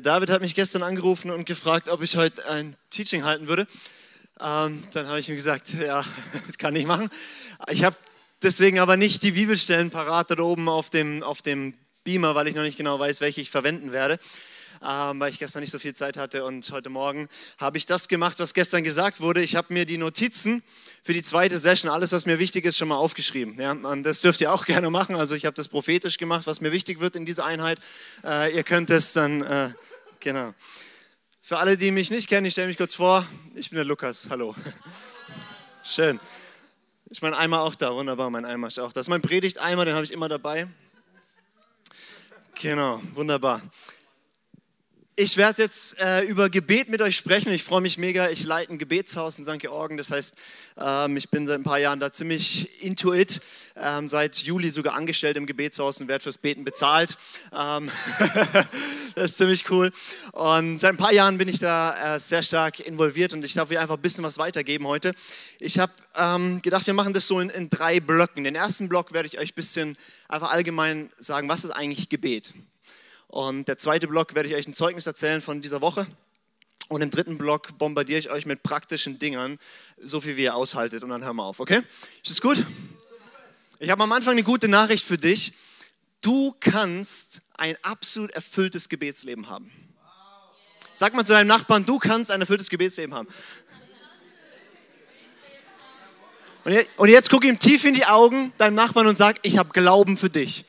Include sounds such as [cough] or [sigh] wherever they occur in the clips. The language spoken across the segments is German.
Der David hat mich gestern angerufen und gefragt, ob ich heute ein Teaching halten würde. Ähm, dann habe ich ihm gesagt, ja, [laughs] kann ich machen. Ich habe deswegen aber nicht die Bibelstellen parat da oben auf dem, auf dem Beamer, weil ich noch nicht genau weiß, welche ich verwenden werde ähm, weil ich gestern nicht so viel Zeit hatte. Und heute Morgen habe ich das gemacht, was gestern gesagt wurde. Ich habe mir die Notizen für die zweite Session, alles, was mir wichtig ist, schon mal aufgeschrieben. Ja? Und das dürft ihr auch [laughs] gerne machen. Also ich habe das prophetisch gemacht, was mir wichtig wird in dieser Einheit. Äh, ihr könnt es dann, äh, genau. Für alle, die mich nicht kennen, ich stelle mich kurz vor. Ich bin der Lukas. Hallo. [laughs] Schön. Ist mein Eimer auch da? Wunderbar, mein Eimer ist auch da. Das ist mein Predigt-Eimer, den habe ich immer dabei. Genau, wunderbar. Ich werde jetzt äh, über Gebet mit euch sprechen. Ich freue mich mega. Ich leite ein Gebetshaus in St. Georgen. Das heißt, ähm, ich bin seit ein paar Jahren da ziemlich into it. Ähm, seit Juli sogar angestellt im Gebetshaus und werde fürs Beten bezahlt. Ähm [laughs] das ist ziemlich cool. Und seit ein paar Jahren bin ich da äh, sehr stark involviert und ich darf euch einfach ein bisschen was weitergeben heute. Ich habe ähm, gedacht, wir machen das so in, in drei Blöcken. Den ersten Block werde ich euch ein bisschen einfach allgemein sagen, was ist eigentlich Gebet? Und der zweite Block werde ich euch ein Zeugnis erzählen von dieser Woche. Und im dritten Block bombardiere ich euch mit praktischen Dingern, so viel wie ihr aushaltet. Und dann hören wir auf, okay? Ist das gut? Ich habe am Anfang eine gute Nachricht für dich. Du kannst ein absolut erfülltes Gebetsleben haben. Sag mal zu deinem Nachbarn, du kannst ein erfülltes Gebetsleben haben. Und jetzt, und guck ihm tief in die Augen, deinem Nachbarn, und sag, ich habe Glauben für dich.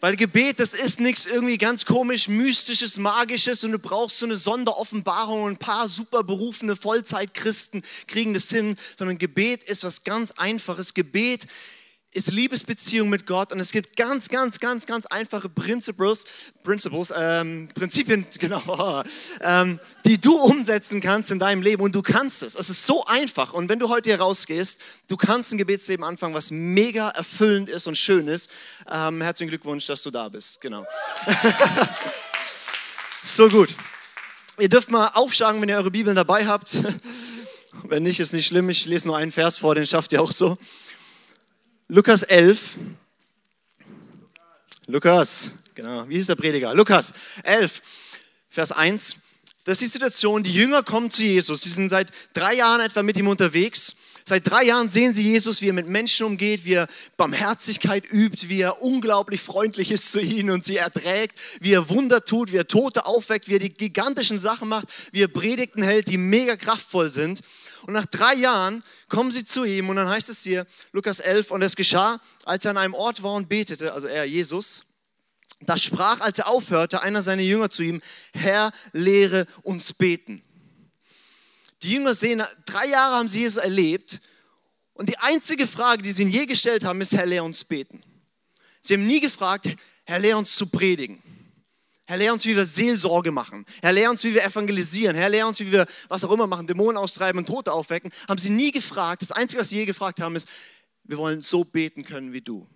Weil Gebet, das ist nichts irgendwie ganz komisch, mystisches, magisches und du brauchst so eine Sonderoffenbarung und ein paar super berufene Vollzeitchristen kriegen das hin, sondern Gebet ist was ganz Einfaches. Gebet ist Liebesbeziehung mit Gott und es gibt ganz, ganz, ganz, ganz einfache Principles, Principles ähm, Prinzipien, [laughs] genau, ähm, die du umsetzen kannst in deinem Leben und du kannst es. Es ist so einfach und wenn du heute hier rausgehst, du kannst ein Gebetsleben anfangen, was mega erfüllend ist und schön ist. Ähm, herzlichen Glückwunsch, dass du da bist, genau. [laughs] so gut. Ihr dürft mal aufschlagen, wenn ihr eure Bibeln dabei habt. [laughs] Wenn nicht, ist nicht schlimm. Ich lese nur einen Vers vor, den schafft ihr auch so. Lukas 11. Lukas, genau, wie hieß der Prediger? Lukas 11, Vers 1. Das ist die Situation, die Jünger kommen zu Jesus. Sie sind seit drei Jahren etwa mit ihm unterwegs. Seit drei Jahren sehen sie Jesus, wie er mit Menschen umgeht, wie er Barmherzigkeit übt, wie er unglaublich freundlich ist zu ihnen und sie erträgt, wie er Wunder tut, wie er Tote aufweckt, wie er die gigantischen Sachen macht, wie er Predigten hält, die mega kraftvoll sind. Und nach drei Jahren kommen sie zu ihm und dann heißt es hier, Lukas 11, und es geschah, als er an einem Ort war und betete, also er, Jesus, da sprach, als er aufhörte, einer seiner Jünger zu ihm, Herr, lehre uns beten. Die Jünger sehen, drei Jahre haben sie Jesus erlebt und die einzige Frage, die sie ihn je gestellt haben, ist, Herr, lehre uns beten. Sie haben nie gefragt, Herr, lehre uns zu predigen. Herr, lehr uns, wie wir Seelsorge machen. Herr, lehr uns, wie wir evangelisieren. Herr, lehr uns, wie wir was auch immer machen, Dämonen austreiben und Tote aufwecken. Haben sie nie gefragt. Das Einzige, was sie je gefragt haben, ist, wir wollen so beten können wie du.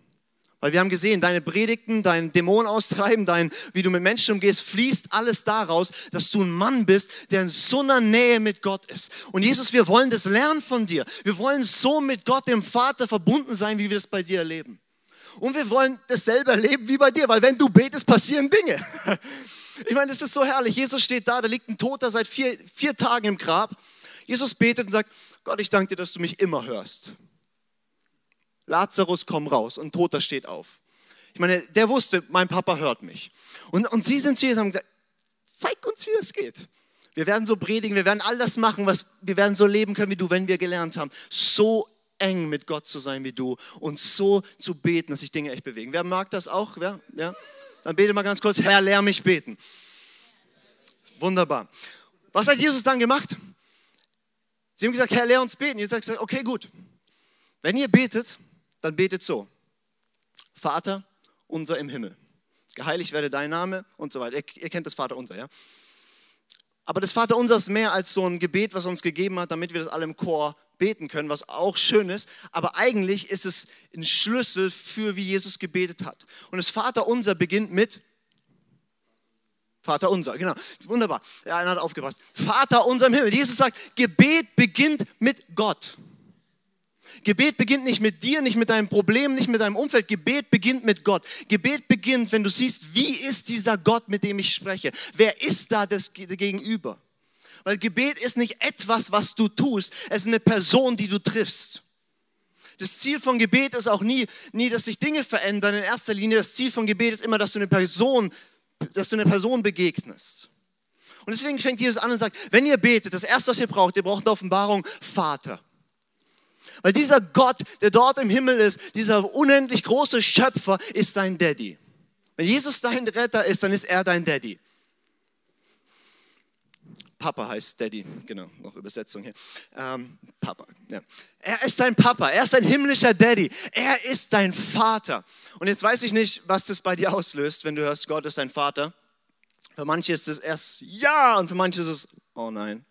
Weil wir haben gesehen, deine Predigten, dein Dämon austreiben, dein, wie du mit Menschen umgehst, fließt alles daraus, dass du ein Mann bist, der in so einer Nähe mit Gott ist. Und Jesus, wir wollen das lernen von dir. Wir wollen so mit Gott, dem Vater, verbunden sein, wie wir das bei dir erleben. Und wir wollen dasselbe erleben wie bei dir, weil wenn du betest, passieren Dinge. [laughs] Ich meine, das ist so herrlich. Jesus steht da, da liegt ein Toter seit vier, vier Tagen im Grab. Jesus betet und sagt, Gott, ich danke dir, dass du mich immer hörst. Lazarus, komm raus. Und Toter steht auf. Ich meine, der wusste, mein Papa hört mich. Und, und sie sind zu Jesus und haben gesagt, zeig uns, wie das geht. Wir werden so predigen, wir werden all das machen, was wir werden so leben können wie du, wenn wir gelernt haben. So eng mit Gott zu sein wie du und so zu beten, dass sich Dinge echt bewegen. Wer mag das auch? Wer? Ja? Dann bete mal ganz kurz, Herr, lehr mich beten. Wunderbar. Was hat Jesus dann gemacht? Sie haben gesagt, Herr, lehr uns beten. Jesus hat gesagt, okay, gut. Wenn ihr betet, dann betet so. Vater unser im Himmel. Geheiligt werde dein Name und so weiter. Ihr, ihr kennt das Vater unser, ja? Aber das Vater unser ist mehr als so ein Gebet, was uns gegeben hat, damit wir das alle im Chor beten können, was auch schön ist. Aber eigentlich ist es ein Schlüssel für, wie Jesus gebetet hat. Und das Vater unser beginnt mit Vater unser, genau. Wunderbar. Ja, einer hat aufgepasst. Vater unser im Himmel. Jesus sagt, Gebet beginnt mit Gott. Gebet beginnt nicht mit dir, nicht mit deinem Problem, nicht mit deinem Umfeld. Gebet beginnt mit Gott. Gebet beginnt, wenn du siehst, wie ist dieser Gott, mit dem ich spreche? Wer ist da das Gegenüber? Weil Gebet ist nicht etwas, was du tust, es ist eine Person, die du triffst. Das Ziel von Gebet ist auch nie, nie, dass sich Dinge verändern. In erster Linie, das Ziel von Gebet ist immer, dass du eine Person, dass du eine Person begegnest. Und deswegen fängt Jesus an und sagt, wenn ihr betet, das erste, was ihr braucht, ihr braucht eine Offenbarung, Vater. Weil dieser Gott, der dort im Himmel ist, dieser unendlich große Schöpfer, ist dein Daddy. Wenn Jesus dein Retter ist, dann ist er dein Daddy. Papa heißt Daddy, genau, noch Übersetzung hier. Ähm, Papa, ja. Er ist dein Papa, er ist dein himmlischer Daddy, er ist dein Vater. Und jetzt weiß ich nicht, was das bei dir auslöst, wenn du hörst, Gott ist dein Vater. Für manche ist es erst ja und für manche ist es oh nein.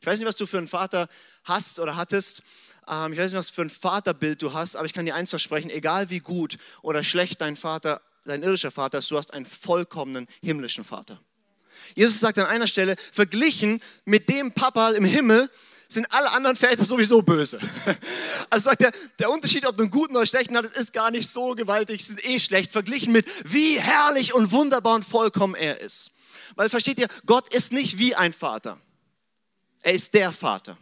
Ich weiß nicht, was du für einen Vater hast oder hattest. Ähm, ich weiß nicht, was für ein Vaterbild du hast, aber ich kann dir eins versprechen, egal wie gut oder schlecht dein Vater, dein irdischer Vater ist, du hast einen vollkommenen himmlischen Vater. Jesus sagt an einer Stelle, verglichen mit dem Papa im Himmel, sind alle anderen Väter sowieso böse. [laughs] Also sagt er, der Unterschied, ob du einen guten oder schlechten hattest, ist gar nicht so gewaltig, sind eh schlecht, verglichen mit wie herrlich und wunderbar und vollkommen er ist. Weil versteht ihr, Gott ist nicht wie ein Vater. Er ist der Vater.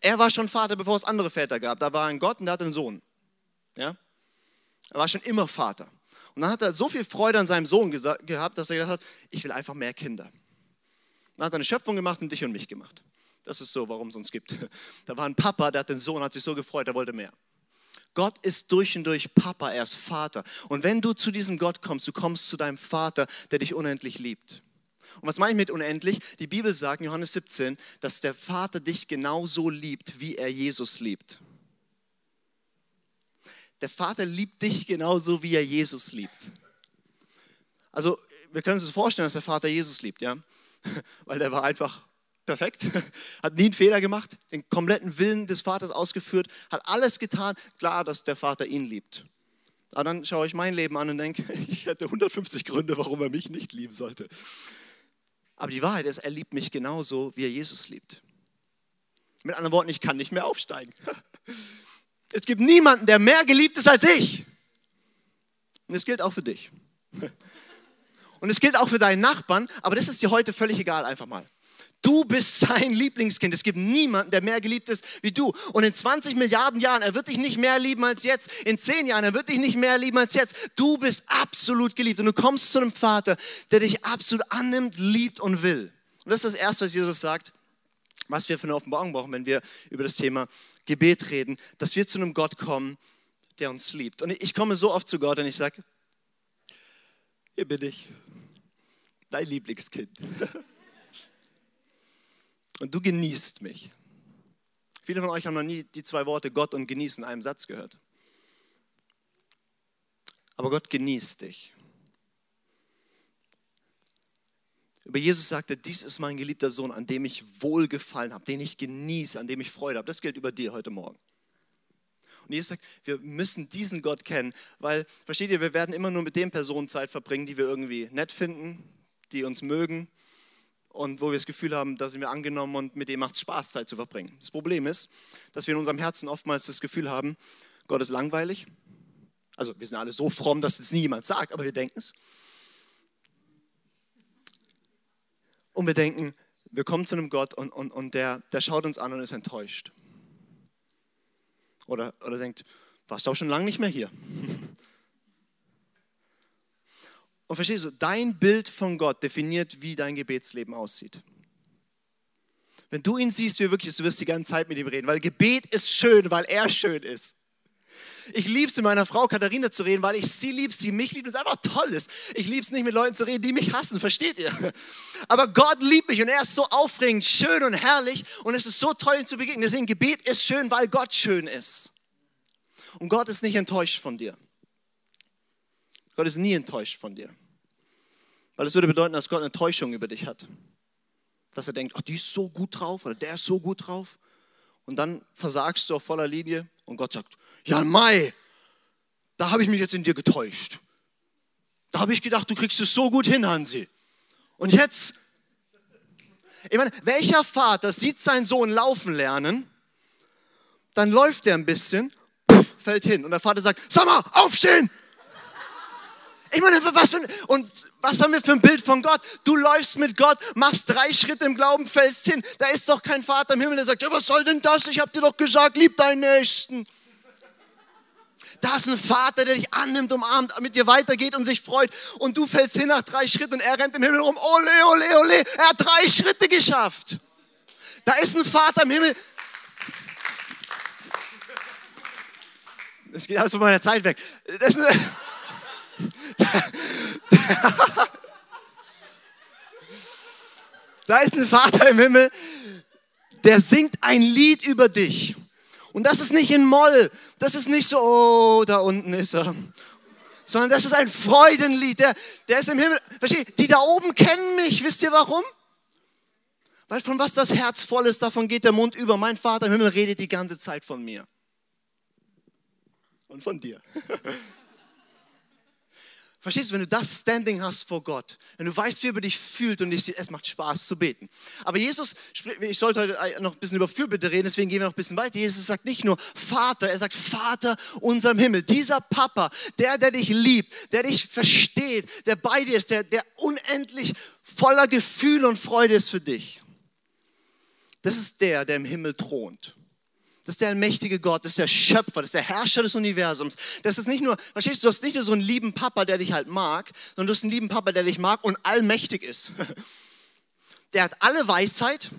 Er war schon Vater, bevor es andere Väter gab. Da war ein Gott und der hatte einen Sohn. Ja? Er war schon immer Vater. Und dann hat er so viel Freude an seinem Sohn gehabt, dass er gedacht hat, ich will einfach mehr Kinder. Dann hat er eine Schöpfung gemacht und dich und mich gemacht. Das ist so, warum es uns gibt. [laughs] Da war ein Papa, der hat den Sohn, hat sich so gefreut, er wollte mehr. Gott ist durch und durch Papa, er ist Vater. Und wenn du zu diesem Gott kommst, du kommst zu deinem Vater, der dich unendlich liebt. Und was meine ich mit unendlich? Die Bibel sagt in Johannes 17, dass der Vater dich genauso liebt, wie er Jesus liebt. Der Vater liebt dich genauso, wie er Jesus liebt. Also, wir können uns vorstellen, dass der Vater Jesus liebt, ja? [laughs] Weil er war einfach perfekt, [laughs] hat nie einen Fehler gemacht, den kompletten Willen des Vaters ausgeführt, hat alles getan. Klar, dass der Vater ihn liebt. Aber dann schaue ich mein Leben an und denke, [laughs] ich hätte 150 Gründe, warum er mich nicht lieben sollte. Aber die Wahrheit ist, er liebt mich genauso, wie er Jesus liebt. Mit anderen Worten, ich kann nicht mehr aufsteigen. [laughs] Es gibt niemanden, der mehr geliebt ist als ich. Und es gilt auch für dich. [laughs] Und es gilt auch für deinen Nachbarn, aber das ist dir heute völlig egal, einfach mal. Du bist sein Lieblingskind. Es gibt niemanden, der mehr geliebt ist wie du. Und in 20 Milliarden Jahren, er wird dich nicht mehr lieben als jetzt. In 10 Jahren, er wird dich nicht mehr lieben als jetzt. Du bist absolut geliebt. Und du kommst zu einem Vater, der dich absolut annimmt, liebt und will. Und das ist das Erste, was Jesus sagt, was wir für eine Offenbarung brauchen, wenn wir über das Thema Gebet reden, dass wir zu einem Gott kommen, der uns liebt. Und ich komme so oft zu Gott und ich sage, hier bin ich, dein Lieblingskind. [laughs] Und du genießt mich. Viele von euch haben noch nie die zwei Worte Gott und genießen in einem Satz gehört. Aber Gott genießt dich. Über Jesus sagte, dies ist mein geliebter Sohn, an dem ich wohlgefallen habe, den ich genieße, an dem ich Freude habe. Das gilt über dir heute Morgen. Und Jesus sagt, wir müssen diesen Gott kennen, weil, versteht ihr, wir werden immer nur mit den Personen Zeit verbringen, die wir irgendwie nett finden, die uns mögen, und wo wir das Gefühl haben, da sind wir angenommen und mit dem macht es Spaß, Zeit zu verbringen. Das Problem ist, dass wir in unserem Herzen oftmals das Gefühl haben, Gott ist langweilig. Also wir sind alle so fromm, dass es nie jemand sagt, aber wir denken es. Und wir denken, wir kommen zu einem Gott und, und, und der, der schaut uns an und ist enttäuscht. Oder, oder denkt, warst du auch schon lange nicht mehr hier? Und verstehst du, dein Bild von Gott definiert, wie dein Gebetsleben aussieht. Wenn du ihn siehst, wie er wirklich ist, du wirst die ganze Zeit mit ihm reden, weil Gebet ist schön, weil er schön ist. Ich liebe es, mit meiner Frau Katharina zu reden, weil ich sie liebe, sie mich liebt es einfach toll ist. Ich liebe es nicht, mit Leuten zu reden, die mich hassen, versteht ihr? Aber Gott liebt mich und er ist so aufregend, schön und herrlich und es ist so toll, ihm zu begegnen. Deswegen, Gebet ist schön, weil Gott schön ist. Und Gott ist nicht enttäuscht von dir. Gott ist nie enttäuscht von dir. Weil es würde bedeuten, dass Gott eine Täuschung über dich hat. Dass er denkt, oh, die ist so gut drauf oder der ist so gut drauf. Und dann versagst du auf voller Linie und Gott sagt, ja Mai, da habe ich mich jetzt in dir getäuscht. Da habe ich gedacht, du kriegst es so gut hin, Hansi. Und jetzt, ich meine, welcher Vater sieht seinen Sohn laufen lernen, Dann läuft er ein bisschen, fällt hin. Und der Vater sagt, sag mal, aufstehen! Ich meine, was für ein, und was haben wir für ein Bild von Gott? Du läufst mit Gott, machst drei Schritte im Glauben, fällst hin. Da ist doch kein Vater im Himmel, der sagt, ja, was soll denn das? Ich habe dir doch gesagt, lieb deinen Nächsten. Da ist ein Vater, der dich annimmt, umarmt, mit dir weitergeht und sich freut. Und du fällst hin nach drei Schritten und er rennt im Himmel rum. Ole, ole, ole. Er hat drei Schritte geschafft. Da ist ein Vater im Himmel. Das geht alles von meiner Zeit weg. Das ist eine, [laughs] da ist ein Vater im Himmel, der singt ein Lied über dich. Und das ist nicht in Moll, das ist nicht so, oh, da unten ist er. Sondern das ist ein Freudenlied, der, der ist im Himmel. Versteht, die da oben kennen mich, wisst ihr warum? Weil von was das Herz voll ist, davon geht der Mund über. Mein Vater im Himmel redet die ganze Zeit von mir. Und von dir. [laughs] Verstehst du, wenn du das Standing hast vor Gott, wenn du weißt, wie er über dich fühlt und es macht Spaß zu beten. Aber Jesus, ich sollte heute noch ein bisschen über Fürbitte reden, deswegen gehen wir noch ein bisschen weiter. Jesus sagt nicht nur Vater, er sagt Vater unserem Himmel. Dieser Papa, der, der dich liebt, der dich versteht, der bei dir ist, der, der unendlich voller Gefühl und Freude ist für dich. Das ist der, der im Himmel thront. Das ist der allmächtige Gott, das ist der Schöpfer, das ist der Herrscher des Universums. Das ist nicht nur, verstehst du, du hast nicht nur so einen lieben Papa, der dich halt mag, sondern du hast einen lieben Papa, der dich mag und allmächtig ist. [laughs] Der hat alle Weisheit,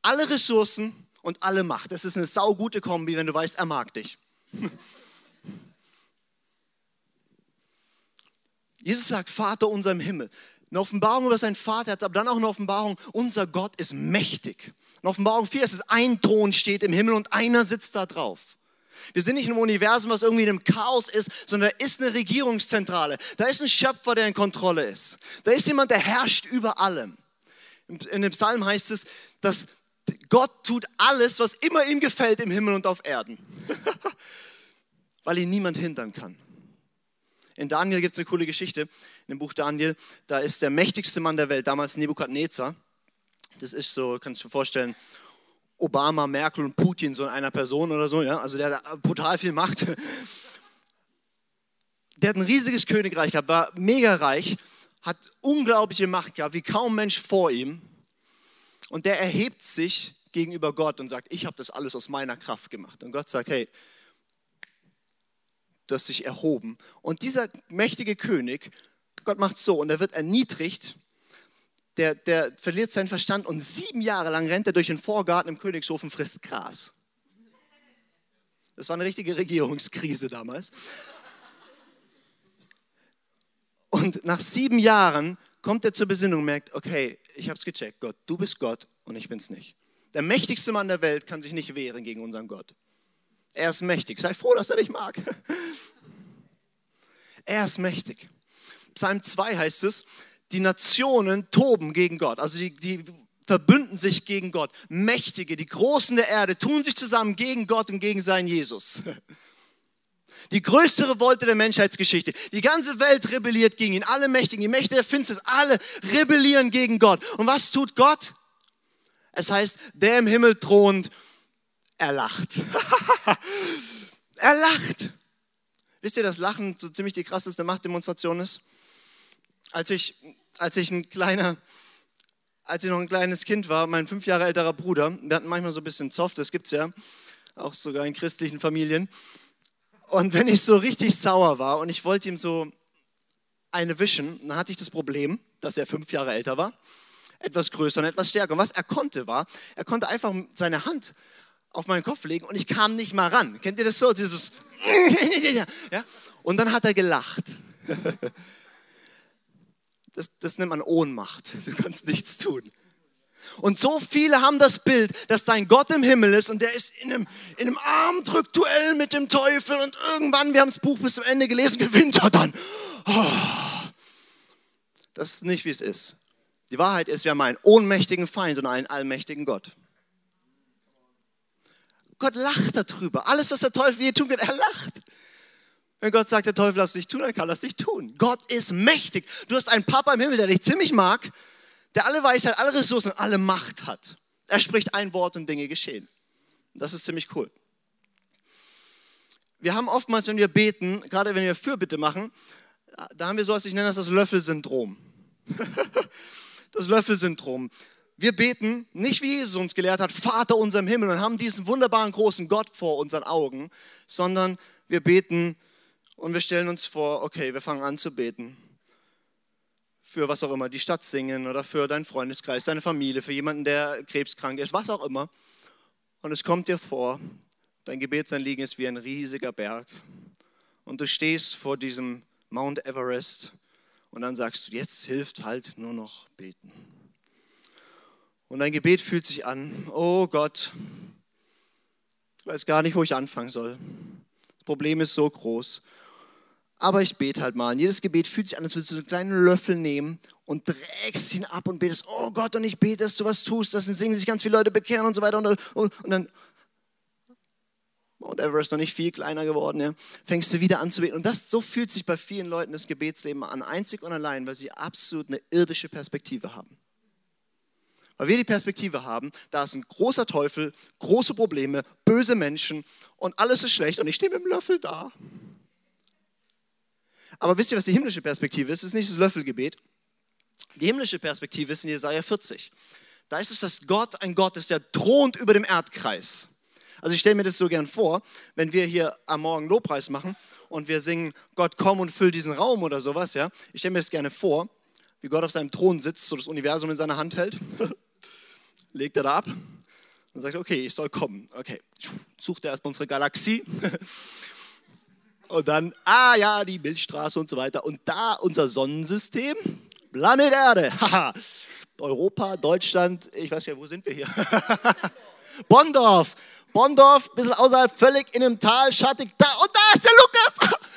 alle Ressourcen und alle Macht. Das ist eine saugute Kombi, wenn du weißt, er mag dich. [laughs] Jesus sagt, Vater unser im Himmel. Eine Offenbarung über seinen Vater hat aber dann auch eine Offenbarung, unser Gott ist mächtig. In Offenbarung 4 ist es, ein Thron steht im Himmel und einer sitzt da drauf. Wir sind nicht einem Universum, was irgendwie in einem Chaos ist, sondern da ist eine Regierungszentrale. Da ist ein Schöpfer, der in Kontrolle ist. Da ist jemand, der herrscht über allem. In dem Psalm heißt es, dass Gott tut alles, was immer ihm gefällt im Himmel und auf Erden. [laughs] Weil ihn niemand hindern kann. In Daniel gibt es eine coole Geschichte, in dem Buch Daniel. Da ist der mächtigste Mann der Welt, damals Nebukadnezar. Das ist so, kannst du dir vorstellen, Obama, Merkel und Putin so in einer Person oder so. Ja? Also der hat brutal viel Macht. Der hat ein riesiges Königreich gehabt, war mega reich, hat unglaubliche Macht gehabt, wie kaum Mensch vor ihm. Und der erhebt sich gegenüber Gott und sagt, ich habe das alles aus meiner Kraft gemacht. Und Gott sagt, hey, du hast dich erhoben. Und dieser mächtige König, Gott macht so, und er wird erniedrigt, der, der verliert seinen Verstand und sieben Jahre lang rennt er durch den Vorgarten im Königshof und frisst Gras. Das war eine richtige Regierungskrise damals. Und nach sieben Jahren kommt er zur Besinnung und merkt, okay, ich habe es gecheckt, Gott, du bist Gott und ich bin es nicht. Der mächtigste Mann der Welt kann sich nicht wehren gegen unseren Gott. Er ist mächtig. Sei froh, dass er dich mag. Er ist mächtig. Psalm 2 heißt es, die Nationen toben gegen Gott. Also die, die verbünden sich gegen Gott. Mächtige, die Großen der Erde tun sich zusammen gegen Gott und gegen seinen Jesus. Die größte Revolte der Menschheitsgeschichte. Die ganze Welt rebelliert gegen ihn. Alle Mächtigen, die Mächte der Finsternis, alle rebellieren gegen Gott. Und was tut Gott? Es heißt, der im Himmel thront, er lacht. [laughs] [laughs] er lacht. Wisst ihr, dass Lachen so ziemlich die krasseste Machtdemonstration ist? Als ich, als ich ein kleiner, als ich noch ein kleines Kind war, mein fünf Jahre älterer Bruder, wir hatten manchmal so ein bisschen Zoff, das gibt es ja, auch sogar in christlichen Familien. Und wenn ich so richtig sauer war und ich wollte ihm so eine wischen, dann hatte ich das Problem, dass er fünf Jahre älter war, etwas größer und etwas stärker. Und was er konnte war, er konnte einfach seine Hand auf meinen Kopf legen und ich kam nicht mal ran. Kennt ihr das so? Dieses [laughs] ja? Und dann hat er gelacht. [laughs] Das, das nennt man Ohnmacht. [laughs] Du kannst nichts tun. Und so viele haben das Bild, dass sein Gott im Himmel ist und der ist in einem, in einem Armdrückduell mit dem Teufel und irgendwann, wir haben das Buch bis zum Ende gelesen, gewinnt er dann. Oh. Das ist nicht, wie es ist. Die Wahrheit ist, wir haben einen ohnmächtigen Feind und einen allmächtigen Gott. Gott lacht darüber. Alles, was der Teufel je tun kann, er lacht. Wenn Gott sagt, der Teufel lass dich tun, dann kann er es nicht tun. Gott ist mächtig. Du hast einen Papa im Himmel, der dich ziemlich mag, der alle Weisheit, alle Ressourcen, alle Macht hat. Er spricht ein Wort und Dinge geschehen. Das ist ziemlich cool. wir haben oftmals, wenn wir beten, gerade wenn wir Fürbitte machen, da haben wir so was, ich nenne das das Löffelsyndrom. [laughs] das Löffelsyndrom. Wir beten nicht, wie Jesus uns gelehrt hat, Vater unser im Himmel und haben diesen wunderbaren großen Gott vor unseren Augen, sondern wir beten und wir stellen uns vor, okay, wir fangen an zu beten. Für was auch immer, die Stadt singen oder für deinen Freundeskreis, deine Familie, für jemanden, der krebskrank ist, was auch immer. Und es kommt dir vor, dein Gebetsanliegen ist wie ein riesiger Berg. Und du stehst vor diesem Mount Everest und dann sagst du, jetzt hilft halt nur noch beten. Und dein Gebet fühlt sich an, oh Gott, ich weiß gar nicht, wo ich anfangen soll. Das Problem ist so groß. Aber ich bete halt mal. Und jedes Gebet fühlt sich an, als würdest du einen kleinen Löffel nehmen und trägst ihn ab und betest, oh Gott, und ich bete, dass du was tust, dass dann singen sich ganz viele Leute bekehren und so weiter. Und, und, und dann, Mount Everest noch nicht viel kleiner geworden, ja, fängst du wieder an zu beten. Und das, so fühlt sich bei vielen Leuten das Gebetsleben an, einzig und allein, weil sie absolut eine irdische Perspektive haben. Weil wir die Perspektive haben, da ist ein großer Teufel, große Probleme, böse Menschen und alles ist schlecht und ich stehe mit dem Löffel da. Aber wisst ihr, was die himmlische Perspektive ist? Es ist nicht das Löffelgebet. Die himmlische Perspektive ist in Jesaja 40. Da ist es, dass Gott ein Gott ist, der thront über dem Erdkreis. Also ich stelle mir das so gern vor, wenn wir hier am Morgen Lobpreis machen und wir singen, Gott komm und füll diesen Raum oder sowas, ja. Ich stelle mir das gerne vor, wie Gott auf seinem Thron sitzt, so das Universum in seiner Hand hält, [laughs] legt er da ab und sagt, okay, ich soll kommen. Okay, sucht er erstmal unsere Galaxie [laughs] und dann, ah ja, die Milchstraße und so weiter und da unser Sonnensystem, Planet Erde. Europa, Deutschland, ich weiß ja, wo sind wir hier? [laughs] Bondorf. Bondorf, ein bisschen außerhalb, völlig in einem Tal, schattig, da und da ist der Lukas. [laughs]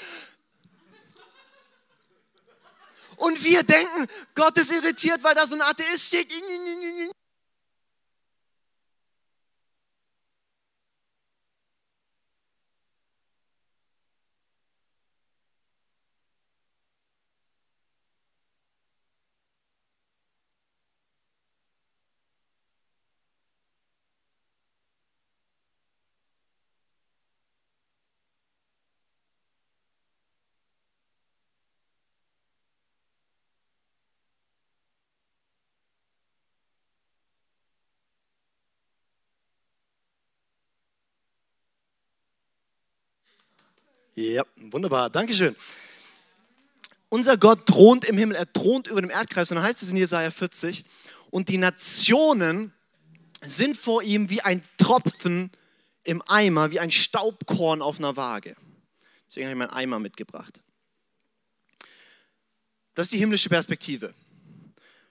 Und wir denken, Gott ist irritiert, weil da so ein Atheist steht. Ja, wunderbar. Dankeschön. Unser Gott thront im Himmel, er thront über dem Erdkreis. Und dann heißt es in Jesaja 40, und die Nationen sind vor ihm wie ein Tropfen im Eimer, wie ein Staubkorn auf einer Waage. Deswegen habe ich meinen Eimer mitgebracht. Das ist die himmlische Perspektive.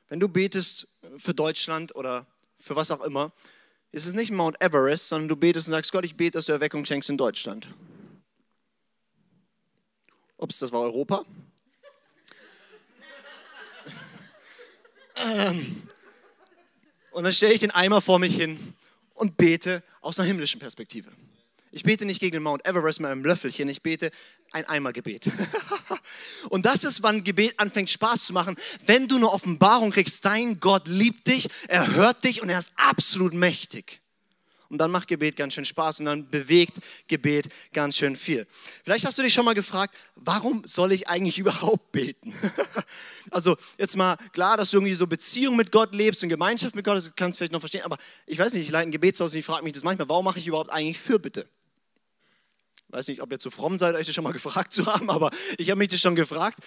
Wenn du betest für Deutschland oder für was auch immer, ist es nicht Mount Everest, sondern du betest und sagst, Gott, ich bete, dass du Erweckung schenkst in Deutschland. Ups, das war Europa. ähm, und dann stelle ich den Eimer vor mich hin und bete aus einer himmlischen Perspektive. Ich bete nicht gegen den Mount Everest mit einem Löffelchen, ich bete ein Eimergebet. [laughs] und das ist, wann Gebet anfängt Spaß zu machen, wenn du eine Offenbarung kriegst, dein Gott liebt dich, er hört dich und er ist absolut mächtig. Und dann macht Gebet ganz schön Spaß und dann bewegt Gebet ganz schön viel. Vielleicht hast du dich schon mal gefragt, warum soll ich eigentlich [laughs] überhaupt beten? [laughs] also jetzt mal klar, dass du irgendwie so Beziehung mit Gott lebst und Gemeinschaft mit Gott, das kannst du vielleicht noch verstehen, aber ich weiß nicht, ich leite ein Gebetshaus und ich frage mich das manchmal, warum mache ich überhaupt eigentlich Fürbitte? Ich weiß nicht, ob ihr zu fromm seid, euch das schon mal [laughs] gefragt zu haben, aber ich habe mich das schon gefragt.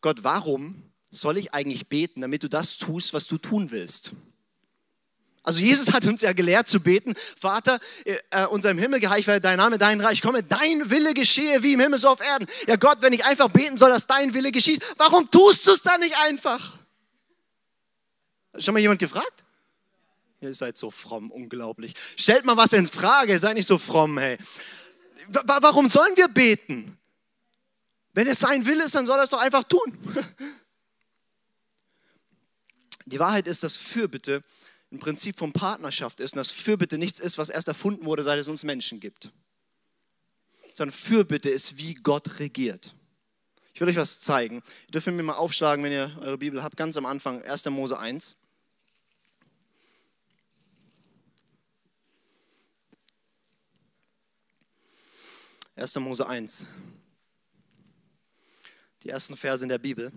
Gott, warum soll ich eigentlich beten, damit du das tust, was du tun willst? Also Jesus hat uns ja gelehrt zu beten, Vater, äh, äh, unser im Himmel geheiligt werde dein Name, dein Reich komme, dein Wille geschehe wie im Himmel so auf Erden. Ja Gott, wenn ich einfach beten soll, dass dein Wille geschieht, warum tust du es dann nicht einfach? Hat schon mal jemand gefragt? Ihr seid so fromm, unglaublich. Stellt mal was in Frage, seid nicht so fromm, hey. Warum sollen wir beten? Wenn es sein Wille ist, dann soll er es doch einfach tun. [laughs] Die Wahrheit ist, dass Fürbitte ein Prinzip von Partnerschaft ist und dass Fürbitte nichts ist, was erst erfunden wurde, seit es uns Menschen gibt. Sondern Fürbitte ist, wie Gott regiert. Ich will euch was zeigen. Ihr dürft mir mal aufschlagen, wenn ihr eure Bibel habt, ganz am Anfang, 1. Mose 1. 1. Mose 1. Die ersten Verse in der Bibel.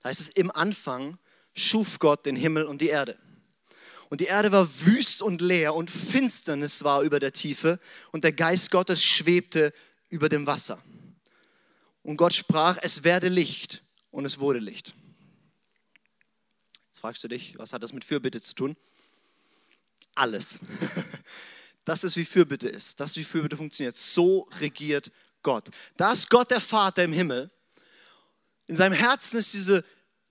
Da heißt es, im Anfang schuf Gott den Himmel und die Erde. Und die Erde war wüst und leer und Finsternis war über der Tiefe und der Geist Gottes schwebte über dem Wasser. Und Gott sprach, es werde Licht und es wurde Licht. Jetzt fragst du dich, was hat das mit Fürbitte zu tun? Alles. [laughs] Das ist, wie Fürbitte ist. Das ist, wie Fürbitte funktioniert. So regiert Gott. Da ist Gott der Vater im Himmel. In seinem Herzen ist diese,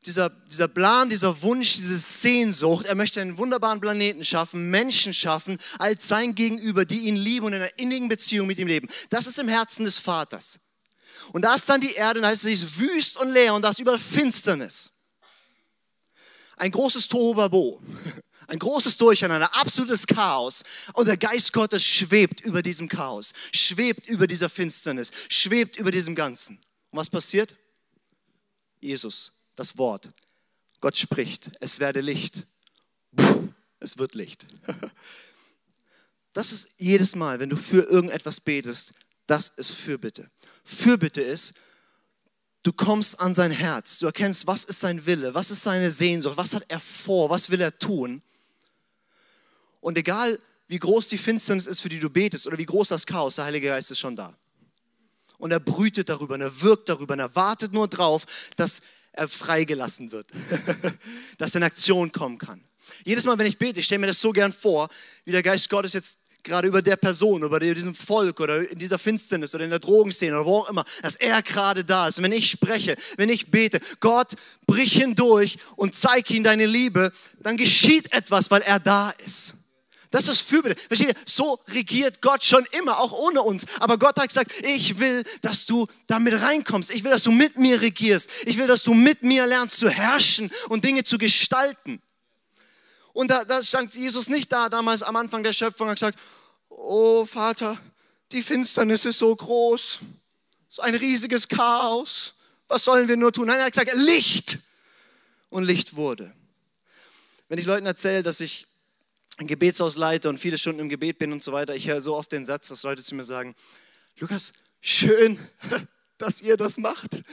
dieser, dieser Plan, dieser Wunsch, diese Sehnsucht. Er möchte einen wunderbaren Planeten schaffen, Menschen schaffen, als sein Gegenüber, die ihn lieben und in einer innigen Beziehung mit ihm leben. Das ist im Herzen des Vaters. Und da ist dann die Erde, da heißt es, sie ist wüst und leer und da ist überall Finsternis. Ein großes Tohuwabo. [laughs] Ein großes Durcheinander, absolutes Chaos. Und der Geist Gottes schwebt über diesem Chaos, schwebt über dieser Finsternis, schwebt über diesem Ganzen. Und was passiert? Jesus, das Wort. Gott spricht, es werde Licht. Es wird Licht. [laughs] Das ist jedes Mal, wenn du für irgendetwas betest, das ist Fürbitte. Fürbitte ist, du kommst an sein Herz, du erkennst, was ist sein Wille, was ist seine Sehnsucht, was hat er vor, was will er tun. Und egal, wie groß die Finsternis ist, für die du betest, oder wie groß das Chaos, der Heilige Geist ist schon da. Und er brütet darüber, und er wirkt darüber, und er wartet nur drauf, dass er freigelassen wird, [laughs] dass in Aktion kommen kann. Jedes Mal, wenn ich bete, ich stelle mir das so gern vor, wie der Geist Gottes jetzt gerade über der Person, über diesem Volk oder in dieser Finsternis oder in der Drogenszene oder wo auch immer, dass er gerade da ist. Und wenn ich spreche, wenn ich bete, Gott, brich hindurch und zeig ihm deine Liebe, dann geschieht etwas, weil er da ist. Das ist Fürbitte. Versteht? So regiert Gott schon immer, auch ohne uns. Aber Gott hat gesagt, ich will, dass du damit reinkommst. Ich will, dass du mit mir regierst. Ich will, dass du mit mir lernst zu herrschen und Dinge zu gestalten. Und da, da stand Jesus nicht da damals am Anfang der Schöpfung und hat gesagt, oh Vater, die Finsternis ist so groß, so ein riesiges Chaos. Was sollen wir nur tun? Nein, er hat gesagt, Licht. Und Licht wurde. Wenn ich Leuten erzähle, dass ich leite und viele Stunden im Gebet bin und so weiter, ich höre so oft den Satz, dass Leute zu mir sagen, Lukas, schön, [laughs] dass ihr das macht.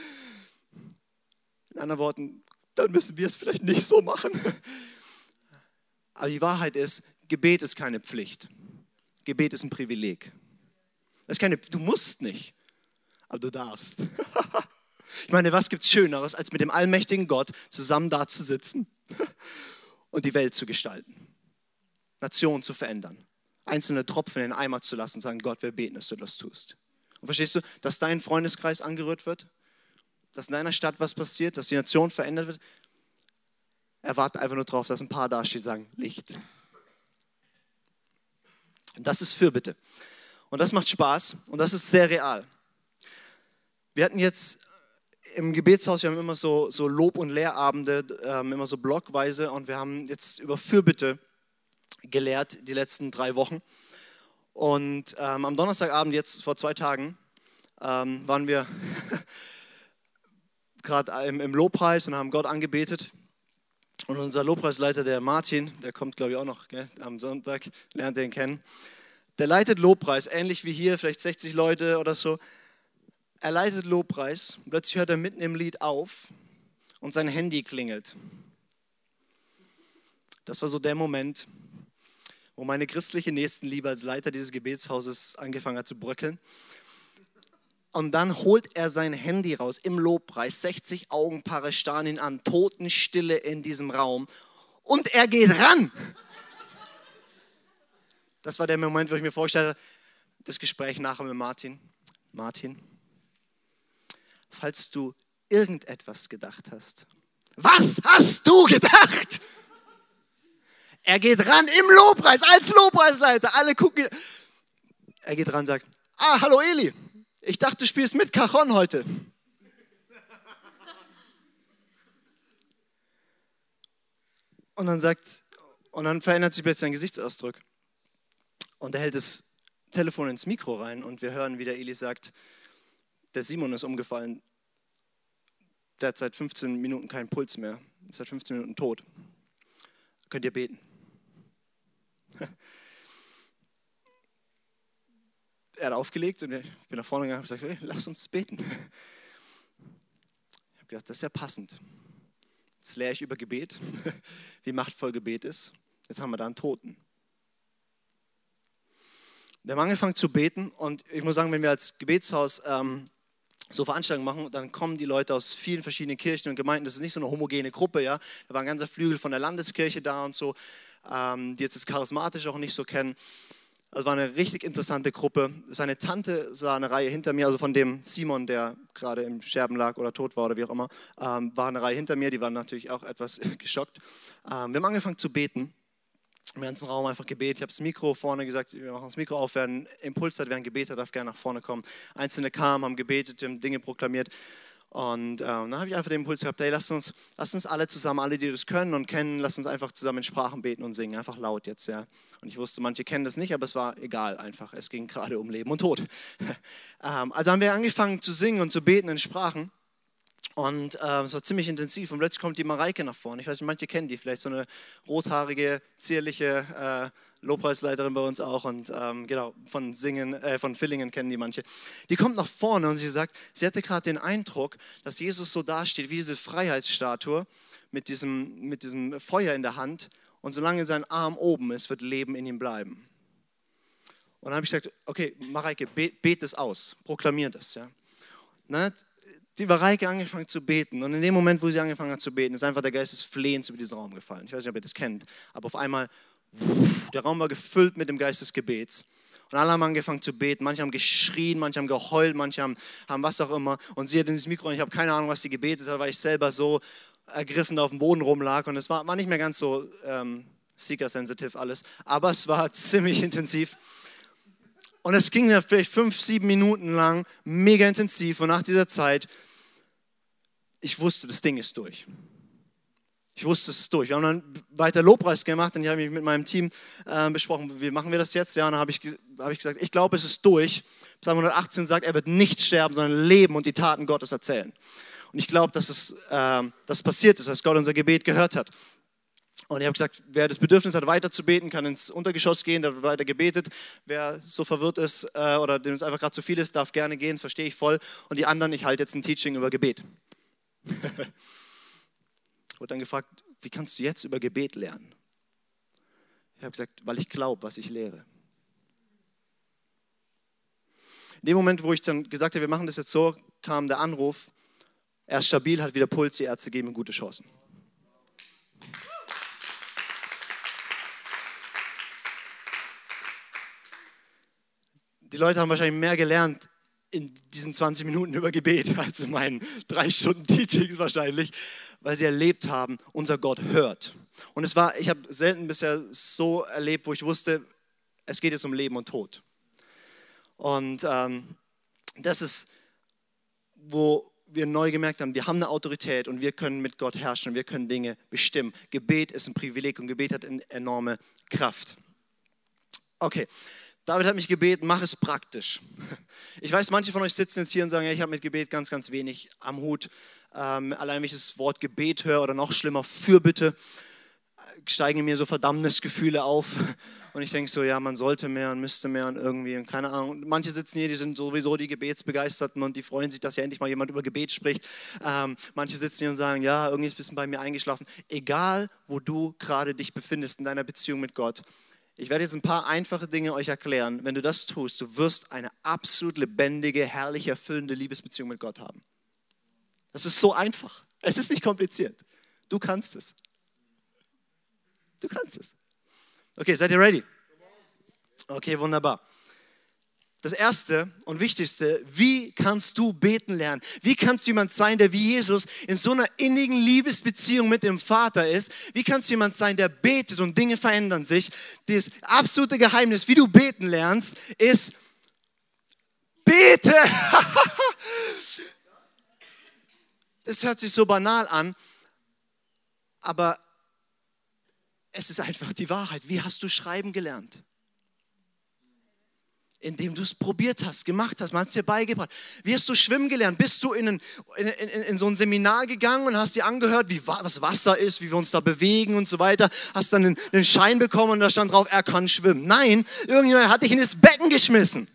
In anderen Worten, dann müssen wir es vielleicht nicht so machen. [laughs] Aber die Wahrheit ist, Gebet ist keine Pflicht. Gebet ist ein Privileg. Das ist keine, du musst nicht, aber du darfst. [laughs] Ich meine, was gibt es Schöneres, als mit dem allmächtigen Gott zusammen da zu sitzen und die Welt zu gestalten? Nationen zu verändern. Einzelne Tropfen in den Eimer zu lassen und sagen, Gott, wir beten, dass du das tust. Und verstehst du, dass dein Freundeskreis angerührt wird? Dass in deiner Stadt was passiert? Dass die Nation verändert wird? Erwarte einfach nur darauf, dass ein paar dastehen sagen, Licht. Das ist Fürbitte. Und das macht Spaß und das ist sehr real. Wir hatten jetzt im Gebetshaus, wir haben immer so, so Lob- und Lehrabende, ähm, immer so blockweise und wir haben jetzt über Fürbitte gelehrt die letzten drei Wochen. Und ähm, am Donnerstagabend, jetzt vor zwei Tagen, ähm, waren wir [laughs] gerade im, im Lobpreis und haben Gott angebetet. Und unser Lobpreisleiter, der Martin, der kommt, glaube ich, auch noch gell, am Sonntag, lernt den kennen. Der leitet Lobpreis, ähnlich wie hier, vielleicht 60 Leute oder so. Er leitet Lobpreis. Plötzlich hört er mitten im Lied auf und sein Handy klingelt. Das war so der Moment, wo meine christliche Nächstenliebe als Leiter dieses Gebetshauses angefangen hat zu bröckeln. Und dann holt er sein Handy raus im Lobpreis. 60 Augenpaare starren ihn an, Totenstille in diesem Raum. Und er geht ran. Das war der Moment, wo ich mir vorstelle, das Gespräch nachher mit Martin. Martin, falls du irgendetwas gedacht hast, was hast du gedacht? Er geht ran im Lobpreis, als Lobpreisleiter. Alle gucken. Er geht ran und sagt, ah, hallo Eli, ich dachte, du spielst mit Cajon heute. Und dann sagt, und dann verändert sich plötzlich sein Gesichtsausdruck. Und er hält das Telefon ins Mikro rein und wir hören, wie der Eli sagt, der Simon ist umgefallen. Der hat seit 15 Minuten keinen Puls mehr. Ist seit 15 Minuten tot. Könnt ihr beten? [laughs] er hat aufgelegt und ich bin nach vorne gegangen und gesagt, hey, lass uns beten. Ich habe gedacht, das ist ja passend. Jetzt lehre ich über Gebet, [laughs] wie machtvoll Gebet ist. Jetzt haben wir da einen Toten. Wir haben angefangen zu beten und ich muss sagen, wenn wir als Gebetshaus ähm, so Veranstaltungen machen, dann kommen die Leute aus vielen verschiedenen Kirchen und Gemeinden. Das ist nicht so eine homogene Gruppe, ja. Da war ein ganzer Flügel von der Landeskirche da und so, ähm, die jetzt das charismatisch auch nicht so kennen. Also war eine richtig interessante Gruppe. Seine Tante sah eine Reihe hinter mir, also von dem Simon, der gerade im Scherben lag oder tot war oder wie auch immer, ähm, war eine Reihe hinter mir. Die waren natürlich auch etwas [laughs] geschockt. Ähm, wir haben angefangen zu beten im ganzen Raum einfach gebetet. Ich habe das Mikro vorne gesagt, wir machen das Mikro auf, wer einen Impuls hat, wer ein Gebet hat, darf gerne nach vorne kommen. Einzelne kamen, haben gebetet, haben Dinge proklamiert. Und äh, dann habe ich einfach den Impuls gehabt, hey, lasst uns, lasst uns alle zusammen, alle, die das können und kennen, lasst uns einfach zusammen in Sprachen beten und singen, einfach laut jetzt, ja. Und ich wusste, manche kennen das nicht, aber es war egal einfach. Es ging gerade um Leben und Tod. [laughs] ähm, also haben wir angefangen zu singen und zu beten in Sprachen. Und äh, es war ziemlich intensiv. Und plötzlich kommt die Mareike nach vorne. Ich weiß nicht, manche kennen die, vielleicht so eine rothaarige, zierliche äh, Lobpreisleiterin bei uns auch. Und ähm, genau, von Singen, äh, von Villingen kennen die manche. Die kommt nach vorne und sie sagt, sie hatte gerade den Eindruck, dass Jesus so dasteht wie diese Freiheitsstatue mit diesem, mit diesem Feuer in der Hand. Und solange sein Arm oben ist, wird Leben in ihm bleiben. Und dann habe ich gesagt, okay, Mareike, bet, bet es aus, proklamier das. Ja. Na, die Mareike angefangen zu beten. Und in dem Moment, wo sie angefangen hat zu beten, ist einfach der Geist des Flehens über diesen Raum gefallen. Ich weiß nicht, ob ihr das kennt, aber auf einmal, der Raum war gefüllt mit dem Geist des Gebets. Und alle haben angefangen zu beten. Manche haben geschrien, manche haben geheult, manche haben, haben was auch immer. Und sie hat in dieses Mikro, und ich habe keine Ahnung, was sie gebetet hat, weil ich selber so ergriffen auf dem Boden rumlag. Und es war, war nicht mehr ganz so ähm, seeker-sensitive alles, aber es war [laughs] ziemlich intensiv. Und es ging dann vielleicht fünf, sieben Minuten lang, mega intensiv. Und nach dieser Zeit, ich wusste, das Ding ist durch. Ich wusste, es ist durch. Wir haben dann weiter Lobpreis gemacht und ich habe mich mit meinem Team äh, besprochen, wie machen wir das jetzt? Ja, und dann habe ich, hab ich gesagt, ich glaube, es ist durch. Psalm 118 sagt, er wird nicht sterben, sondern leben und die Taten Gottes erzählen. Und ich glaube, dass es äh, das passiert ist, dass Gott unser Gebet gehört hat. Und ich habe gesagt, wer das Bedürfnis hat, weiter zu beten, kann ins Untergeschoss gehen, da wird weiter gebetet. Wer so verwirrt ist äh, oder dem es einfach gerade zu viel ist, darf gerne gehen, das verstehe ich voll. Und die anderen, ich halte jetzt ein Teaching über Gebet. [laughs] Wurde dann gefragt, wie kannst du jetzt über Gebet lernen? Ich habe gesagt, weil ich glaube, was ich lehre. In dem Moment, wo ich dann gesagt habe, wir machen das jetzt so, kam der Anruf, er ist stabil, hat wieder Puls, die Ärzte geben ihm gute Chancen. Die Leute haben wahrscheinlich mehr gelernt in diesen 20 Minuten über Gebet [laughs] als in meinen drei Stunden Teachings wahrscheinlich, weil sie erlebt haben, unser Gott hört. Und es war, ich habe selten bisher so erlebt, wo ich wusste, es geht jetzt um Leben und Tod. Und ähm, das ist, wo wir neu gemerkt haben, wir haben eine Autorität und wir können mit Gott herrschen wir können Dinge bestimmen. Gebet ist ein Privileg und Gebet hat eine enorme Kraft. Okay, David hat mich gebeten, mach es praktisch. Ich weiß, manche von euch sitzen jetzt hier und sagen, ja, ich habe mit Gebet ganz, ganz wenig am Hut. Ähm, allein wenn ich das Wort Gebet höre oder noch schlimmer, Fürbitte, steigen mir so Verdammnisgefühle auf. Und ich denke so, ja, man sollte mehr und müsste mehr und irgendwie, und keine Ahnung. Manche sitzen hier, die sind sowieso die Gebetsbegeisterten und die freuen sich, dass ja endlich mal jemand über Gebet spricht. Ähm, manche sitzen hier und sagen, ja, irgendwie ist ein bisschen bei mir eingeschlafen. Egal, wo du gerade dich befindest in deiner Beziehung mit Gott, ich werde jetzt ein paar einfache Dinge euch erklären. Wenn du das tust, du wirst eine absolut lebendige, herrlich erfüllende Liebesbeziehung mit Gott haben. Das ist so einfach. Es ist nicht kompliziert. Du kannst es. Du kannst es. Okay, seid ihr ready? Okay, wunderbar. Das Erste und Wichtigste, wie kannst du beten lernen? Wie kannst du jemand sein, der wie Jesus in so einer innigen Liebesbeziehung mit dem Vater ist? Wie kannst du jemand sein, der betet und Dinge verändern sich? Das absolute Geheimnis, wie du beten lernst, ist bete. [laughs] Das hört sich so banal an, aber es ist einfach die Wahrheit. Wie hast du schreiben gelernt? Indem du es probiert hast, gemacht hast, man hat es dir beigebracht. Wie hast du schwimmen gelernt? Bist du in, ein, in, in, in, so ein Seminar gegangen und hast dir angehört, wie, was Wasser ist, wie wir uns da bewegen und so weiter? Hast dann einen, einen Schein bekommen und da stand drauf, er kann schwimmen. Nein, irgendjemand hat dich in das Becken geschmissen.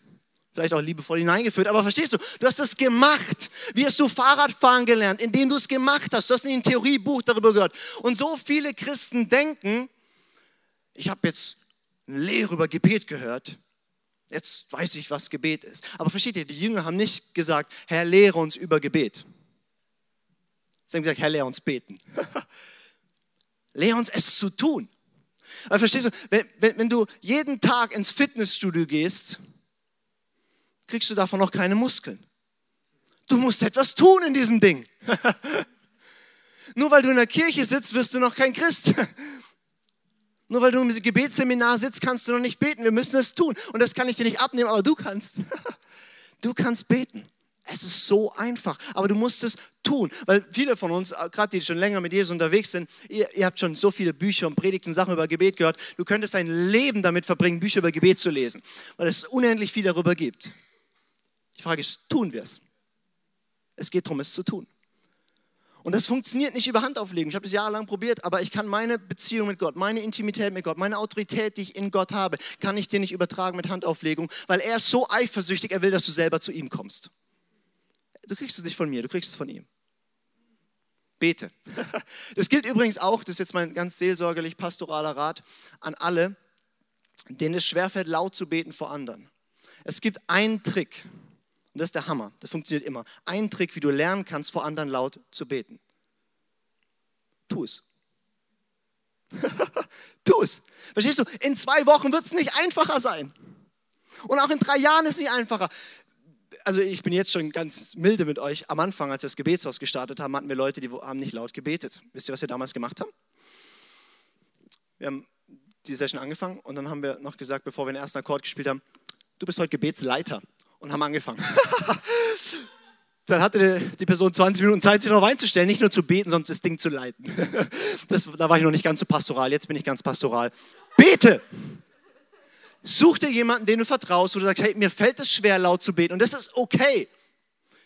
vielleicht auch liebevoll hineingeführt, aber verstehst du, du hast das gemacht. Wie hast du Fahrradfahren gelernt, indem du es gemacht hast. Du hast in ein Theoriebuch darüber gehört. Und so viele Christen denken, ich habe jetzt eine Lehre über Gebet gehört. Jetzt weiß ich, was Gebet ist. Aber versteht ihr, die Jünger haben nicht gesagt, Herr, lehre uns über Gebet. Sie haben gesagt, Herr, lehre uns beten. [laughs] lehre uns es zu tun. Aber verstehst du, wenn, wenn, wenn du jeden Tag ins Fitnessstudio gehst, kriegst du davon noch keine Muskeln. Du musst etwas tun in diesem Ding. [laughs] Nur weil du in der Kirche sitzt, wirst du noch kein Christ. Nur weil du im Gebetsseminar sitzt, kannst du noch nicht beten. Wir müssen es tun. Und das kann ich dir nicht abnehmen, aber du kannst. [laughs] Du kannst beten. Es ist so einfach, aber du musst es tun, weil viele von uns, äh, gerade die schon länger mit Jesus unterwegs sind, ihr, ihr, habt schon so viele Bücher und Predigten, Sachen über Gebet gehört. Du könntest dein Leben damit verbringen, Bücher über Gebet zu lesen, weil es unendlich viel darüber gibt. Die Frage ist, tun wir es? Es geht darum, es zu tun. Und das funktioniert nicht über Handauflegen. Ich habe das jahrelang probiert, aber ich kann meine Beziehung mit Gott, meine Intimität mit Gott, meine Autorität, die ich in Gott habe, kann ich dir nicht übertragen mit Handauflegung, weil er ist so eifersüchtig, er will, dass du selber zu ihm kommst. Du kriegst es nicht von mir, du kriegst es von ihm. Bete. [laughs] Das gilt übrigens auch, das ist jetzt mein ganz seelsorgerlich pastoraler Rat an alle, denen es schwerfällt, laut zu beten vor anderen. Es gibt einen Trick, und das ist der Hammer. Das funktioniert immer. Ein Trick, wie du lernen kannst, vor anderen laut zu beten. Tu es. [laughs] tu es. Verstehst du? In zwei Wochen wird es nicht einfacher sein. Und auch in drei Jahren ist es nicht einfacher. Also ich bin jetzt schon ganz milde mit euch. Am Anfang, als wir das Gebetshaus gestartet haben, hatten wir Leute, die haben nicht laut gebetet. Wisst ihr, was wir damals gemacht haben? Wir haben die Session angefangen und dann haben wir noch gesagt, bevor wir den ersten Akkord gespielt haben, du bist heute Gebetsleiter und haben angefangen. [laughs] Dann hatte die Person 20 Minuten Zeit, sich noch einzustellen, nicht nur zu beten, sondern das Ding zu leiten. [laughs] Das, da war ich noch nicht ganz so pastoral, jetzt bin ich ganz pastoral. Bete! Such dir jemanden, den du vertraust, wo du sagst, hey, mir fällt es schwer, laut zu beten. Und das ist okay.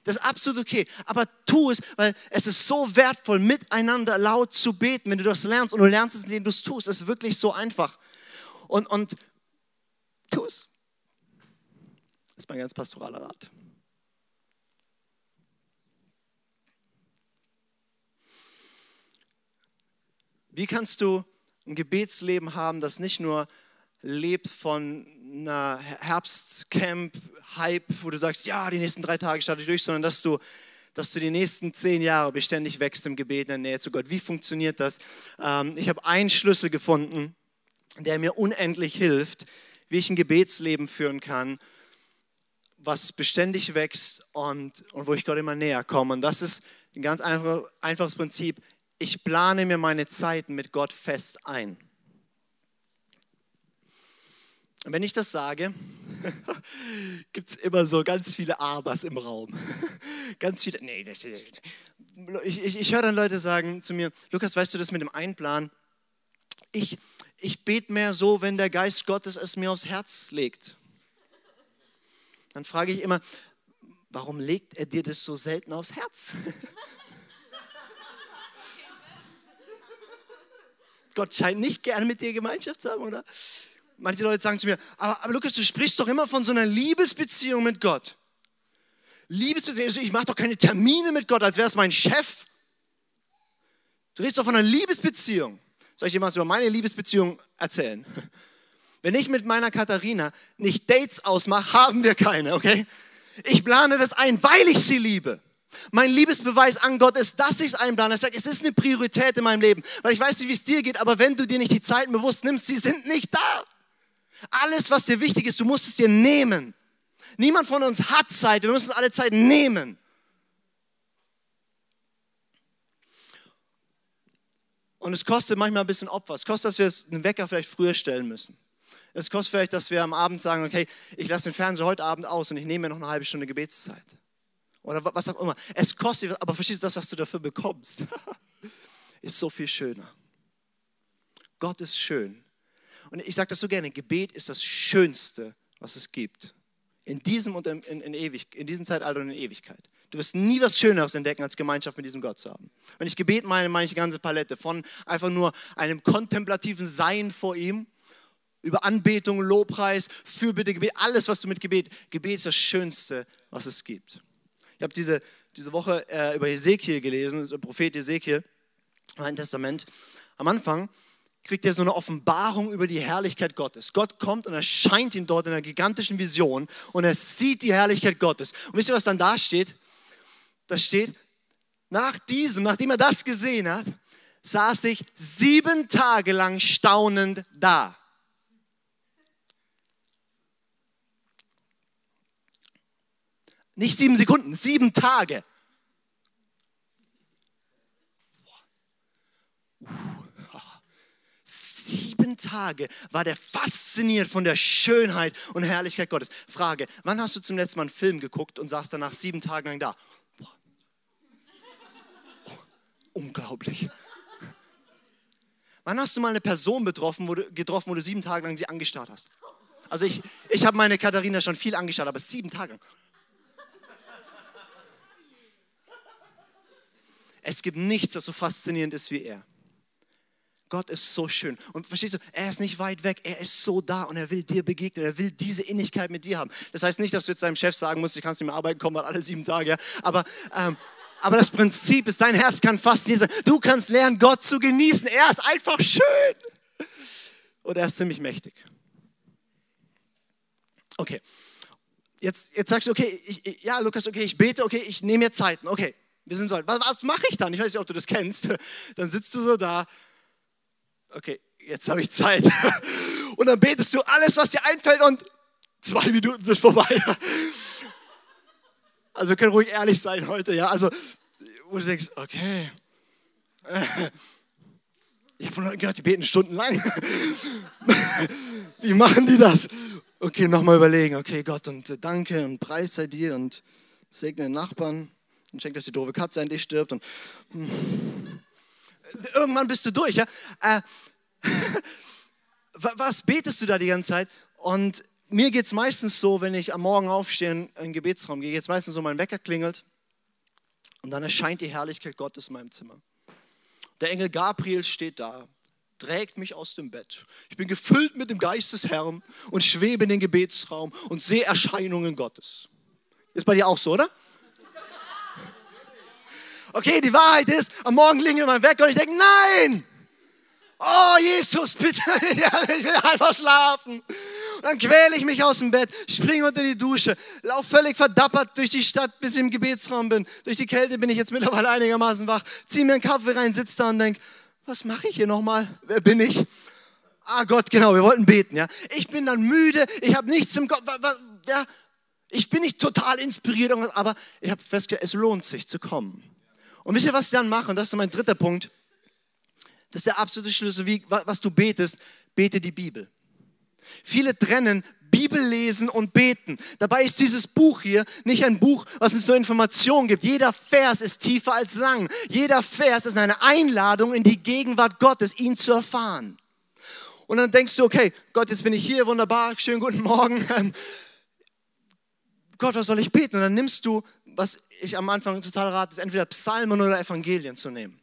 Das ist absolut okay. Aber tu es, weil es ist so wertvoll, miteinander laut zu beten, wenn du das lernst. Und du lernst es, indem du es tust. Es ist wirklich so einfach. Und, und tu es. Das ist mein ganz pastoraler Rat. Wie kannst du ein Gebetsleben haben, das nicht nur lebt von einer Herbstcamp-Hype, wo du sagst, ja, die nächsten drei Tage starte ich durch, sondern dass du, dass du die nächsten zehn Jahre beständig wächst im Gebet in der Nähe zu Gott. Wie funktioniert das? Ähm, ich habe einen Schlüssel gefunden, der mir unendlich hilft, wie ich ein Gebetsleben führen kann, was beständig wächst und, und wo ich Gott immer näher komme. Und das ist ein ganz einfach, einfaches Prinzip. Ich plane mir meine Zeiten mit Gott fest ein. Und wenn ich das sage, [laughs] gibt es immer so ganz viele Abers im Raum. [laughs] ganz viele, nee, ich, ich, ich höre dann Leute sagen zu mir, Lukas, weißt du das mit dem Einplan? Ich, ich bete mehr so, wenn der Geist Gottes es mir aufs Herz legt dann frage ich immer, warum legt er dir das so selten aufs Herz? Gott scheint nicht gerne mit dir Gemeinschaft zu haben, oder? Manche Leute sagen zu mir, aber, aber Lukas, du sprichst doch immer von so einer Liebesbeziehung mit Gott. Liebesbeziehung, also ich mache doch keine Termine mit Gott, als wäre es mein Chef. Du redest doch von einer Liebesbeziehung. Soll ich dir was über meine Liebesbeziehung erzählen? Wenn ich mit meiner Katharina nicht Dates ausmache, haben wir keine, okay? Ich plane das ein, weil ich sie liebe. Mein Liebesbeweis an Gott ist, dass ich es einplane. Ich sage, es ist eine Priorität in meinem Leben, weil ich weiß nicht, wie es dir geht, aber wenn du dir nicht die Zeiten bewusst nimmst, sie sind nicht da. Alles, was dir wichtig ist, du musst es dir nehmen. Niemand von uns hat Zeit, wir müssen alle Zeit nehmen. Und es kostet manchmal ein bisschen Opfer. Es kostet, dass wir einen Wecker vielleicht früher stellen müssen. Es kostet vielleicht, dass wir am Abend sagen, okay, ich lasse den Fernseher heute Abend aus und ich nehme mir noch eine halbe Stunde Gebetszeit. Oder was auch immer. Es kostet, aber verstehst du das, was du dafür bekommst? [laughs] ist so viel schöner. Gott ist schön. Und ich sage das so gerne, Gebet ist das Schönste, was es gibt. In diesem, und in, in, ewig, in diesem Zeitalter und in Ewigkeit. Du wirst nie was Schöneres entdecken, als Gemeinschaft mit diesem Gott zu haben. Wenn ich Gebet meine, meine ich die ganze Palette. Von einfach nur einem kontemplativen Sein vor ihm über Anbetung, Lobpreis, Fürbitte, Gebet, alles, was du mit Gebet, Gebet ist das Schönste, was es gibt. Ich habe diese, diese Woche äh, über Ezekiel gelesen, der Prophet Ezekiel, Alten Testament. Am Anfang kriegt er so eine Offenbarung über die Herrlichkeit Gottes. Gott kommt und erscheint ihm dort in einer gigantischen Vision und er sieht die Herrlichkeit Gottes. Und wisst ihr, was dann da steht? Da steht, nach diesem, nachdem er das gesehen hat, saß ich sieben Tage lang staunend da. Nicht sieben Sekunden, sieben Tage. Sieben Tage war der fasziniert von der Schönheit und Herrlichkeit Gottes. Frage, wann hast du zum letzten Mal einen Film geguckt und saß danach sieben Tage lang da? Oh, unglaublich. Wann hast du mal eine Person betroffen, wo du, getroffen, wo du sieben Tage lang sie angestarrt hast? Also ich, ich habe meine Katharina schon viel angestarrt, aber sieben Tage lang. Es gibt nichts, das so faszinierend ist wie er. Gott ist so schön. Und verstehst du, er ist nicht weit weg, er ist so da und er will dir begegnen, er will diese Innigkeit mit dir haben. Das heißt nicht, dass du jetzt deinem Chef sagen musst, ich kann nicht mehr arbeiten kommen, weil alle sieben Tage, ja. aber, ähm, aber das Prinzip ist, dein Herz kann faszinieren sein. Du kannst lernen, Gott zu genießen. Er ist einfach schön. Und er ist ziemlich mächtig. Okay. Jetzt, jetzt sagst du, okay, ich, ja, Lukas, okay, ich bete, okay, ich nehme mir Zeiten, okay. Wir sind so, was, was mache ich dann? Ich weiß nicht, ob du das kennst. [laughs] Dann sitzt du so da, okay, jetzt habe ich Zeit. [laughs] Und dann betest du alles, was dir einfällt und zwei Minuten sind vorbei. [laughs] Also wir können ruhig ehrlich sein heute, ja. Also, wo du denkst, okay. Ich habe von Leuten gehört, die beten stundenlang. Wie machen die das? Okay, nochmal überlegen. Okay, Gott, und danke und preis sei dir und segne den Nachbarn und schenkt, dass die doofe Katze endlich stirbt. Und hm. irgendwann bist du durch. Ja? Äh, [laughs] was betest du da die ganze Zeit? Und mir geht es meistens so, wenn ich am Morgen aufstehe in den Gebetsraum gehe, geht es meistens so, mein Wecker klingelt und dann erscheint die Herrlichkeit Gottes in meinem Zimmer. Der Engel Gabriel steht da, trägt mich aus dem Bett. Ich bin gefüllt mit dem Geist des Herrn und schwebe in den Gebetsraum und sehe Erscheinungen Gottes. Ist bei dir auch so, oder? Okay, die Wahrheit ist, am Morgen klingelt mein Wecker und ich denke, nein! Oh, Jesus, bitte, [laughs] ich will einfach schlafen. Dann quäle ich mich aus dem Bett, springe unter die Dusche, laufe völlig verdappert durch die Stadt, bis ich im Gebetsraum bin. Durch die Kälte bin ich jetzt mittlerweile einigermaßen wach, ziehe mir einen Kaffee rein, sitze da und denke, was mache ich hier nochmal? Wer bin ich? Ah Gott, genau, wir wollten beten, ja. Ich bin dann müde, ich habe nichts im Kopf, ja. Ich bin nicht total inspiriert, aber ich habe festgestellt, es lohnt sich zu kommen. Und wisst ihr, was ich dann mache? Und das ist mein dritter Punkt. Das ist der absolute Schlüssel, wie, was du betest. Bete die Bibel. Viele trennen Bibel lesen und beten. Dabei ist dieses Buch hier nicht ein Buch, was uns nur Informationen gibt. Jeder Vers ist tiefer als lang. Jeder Vers ist eine Einladung in die Gegenwart Gottes, ihn zu erfahren. Und dann denkst du, okay, Gott, jetzt bin ich hier, wunderbar, schönen guten Morgen. [laughs] Gott, was soll ich beten? Und dann nimmst du, was ich am Anfang total rate, ist entweder Psalmen oder Evangelien zu nehmen.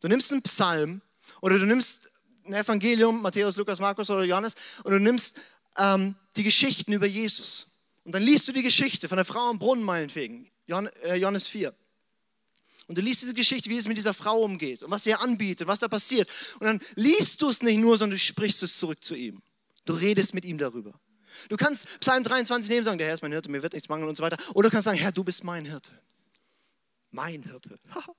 Du nimmst einen Psalm oder du nimmst ein Evangelium, Matthäus, Lukas, Markus oder Johannes, und du nimmst ähm, die Geschichten über Jesus. Und dann liest du die Geschichte von der Frau am Brunnen meinetwegen, äh, Johannes 4. Und du liest diese Geschichte, wie es mit dieser Frau umgeht und was sie ihr anbietet, was da passiert. Und dann liest du es nicht nur, sondern du sprichst es zurück zu ihm. Du redest mit ihm darüber. Du kannst Psalm 23 nehmen und sagen, der Herr ist mein Hirte, mir wird nichts mangeln und so weiter. Oder du kannst sagen, Herr, du bist mein Hirte. Mein Hirte. [laughs]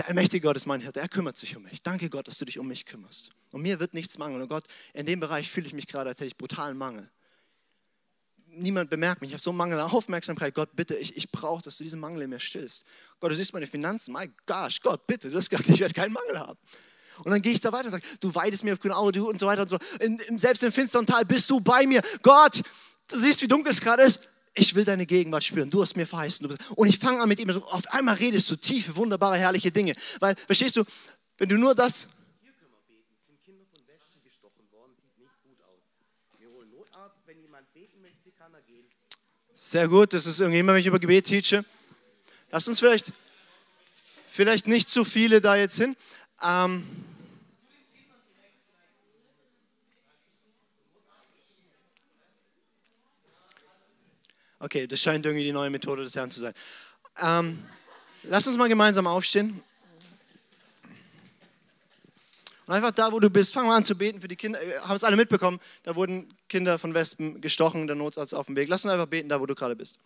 Der allmächtige Gott ist mein Hirte, er kümmert sich um mich. Danke Gott, dass du dich um mich kümmerst. Und mir wird nichts mangeln. Und Gott, in dem Bereich fühle ich mich gerade, als hätte ich brutalen Mangel. Niemand bemerkt mich, ich habe so Mangel an Aufmerksamkeit. Gott, bitte, ich, ich brauche, dass du diesen Mangel in mir stillst. Gott, du siehst meine Finanzen. My gosh, Gott, bitte, du hast gesagt, ich werde keinen Mangel haben. Und dann gehe ich da weiter und sage, du weidest mir auf grüne Auge und so weiter und so. In, selbst im finsteren Tal bist du bei mir. Gott, du siehst, wie dunkel es gerade ist. Ich will deine Gegenwart spüren. Du hast mir verheißen. Und ich fange an mit ihm. Auf einmal redest du tiefe, wunderbare, herrliche Dinge. Weil, verstehst du, wenn du nur das. Hier können wir beten. Sind Kinder von Wäschen gestochen worden. Sieht nicht gut aus. Wir holen Notarzt. Wenn jemand beten möchte, kann er gehen. Sehr gut. Das ist irgendjemand, wenn ich über Gebet teache. Lass uns vielleicht, vielleicht nicht zu viele da jetzt hin. Ähm, Okay, das scheint irgendwie die neue Methode des Herrn zu sein. Ähm, lass uns mal gemeinsam aufstehen. Und einfach da, wo du bist, fang mal an zu beten für die Kinder. Äh, haben es alle mitbekommen, da wurden Kinder von Wespen gestochen, der Notarzt auf dem Weg. Lass uns einfach beten, da wo du gerade bist.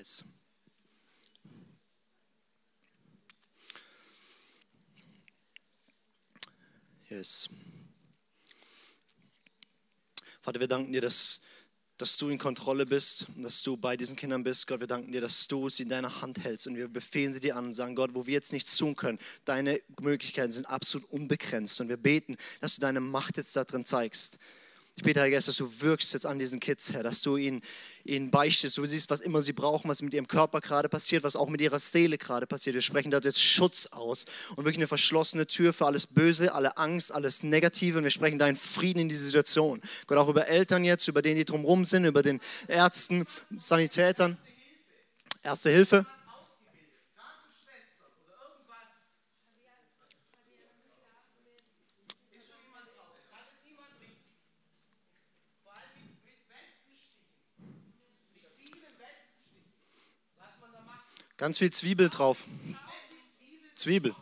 Yes. Yes. Vater, wir danken dir, dass, dass du in Kontrolle bist und dass du bei diesen Kindern bist. Gott, wir danken dir, dass du sie in deiner Hand hältst und wir befehlen sie dir an und sagen, Gott, wo wir jetzt nichts tun können, deine Möglichkeiten sind absolut unbegrenzt und wir beten, dass du deine Macht jetzt da drin zeigst. Ich bete, Herr Geist, dass du wirkst jetzt an diesen Kids, Herr, dass du ihnen, ihnen beichtest. Du siehst, was immer sie brauchen, was mit ihrem Körper gerade passiert, was auch mit ihrer Seele gerade passiert. Wir sprechen da jetzt Schutz aus und wirklich eine verschlossene Tür für alles Böse, alle Angst, alles Negative. Und wir sprechen deinen Frieden in diese Situation. Gott, auch über Eltern jetzt, über denen, die drumherum sind, über den Ärzten, Sanitätern. Erste Hilfe. Ganz viel Zwiebel drauf. Zwiebel.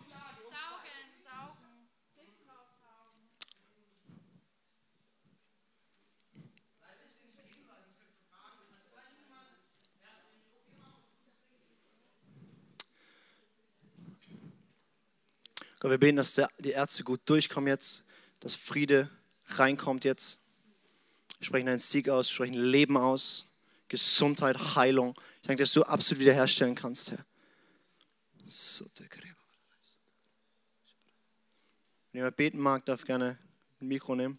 Gott, wir beten, dass der, die Ärzte gut durchkommen jetzt, dass Friede reinkommt jetzt. Wir sprechen einen Sieg aus, sprechen Leben aus. Gesundheit, Heilung. Ich danke, dass du absolut wiederherstellen kannst, Herr. Wenn jemand beten mag, darf gerne ein Mikro nehmen.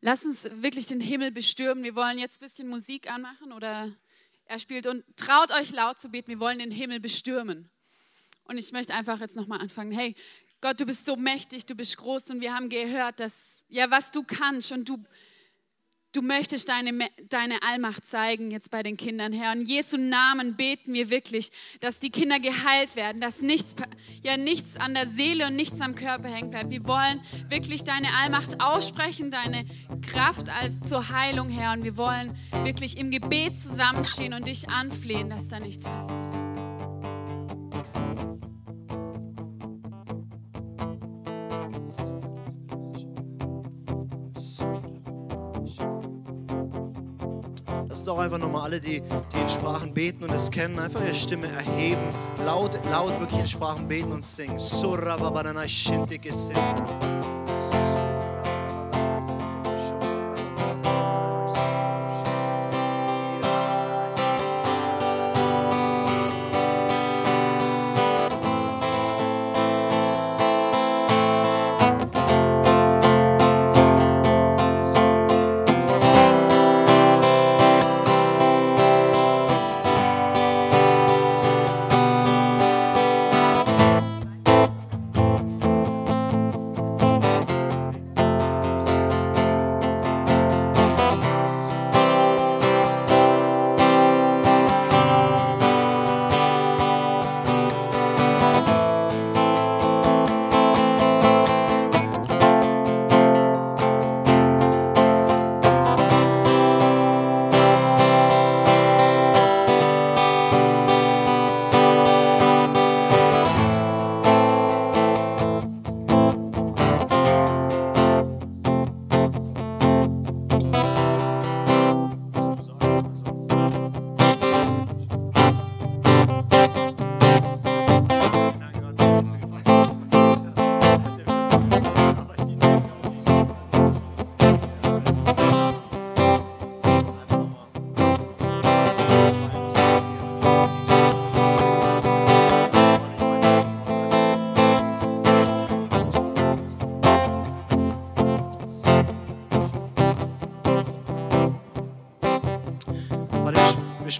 Lass uns wirklich den Himmel bestürmen. Wir wollen jetzt ein bisschen Musik anmachen oder er spielt und traut euch laut zu beten. Wir wollen den Himmel bestürmen. Und ich möchte einfach jetzt nochmal anfangen. Hey, Gott, du bist so mächtig, du bist groß und wir haben gehört, dass, ja, was du kannst und du, du möchtest deine, deine Allmacht zeigen jetzt bei den Kindern, Herr. In Jesu Namen beten wir wirklich, dass die Kinder geheilt werden, dass nichts, ja, nichts an der Seele und nichts am Körper hängen bleibt. Wir wollen wirklich deine Allmacht aussprechen, deine Kraft als zur Heilung, Herr. Und wir wollen wirklich im Gebet zusammenstehen und dich anflehen, dass da nichts passiert. Lasst auch einfach nochmal alle, die, die in Sprachen beten und es kennen, einfach ihre Stimme erheben, laut, laut wirklich in Sprachen beten und singen.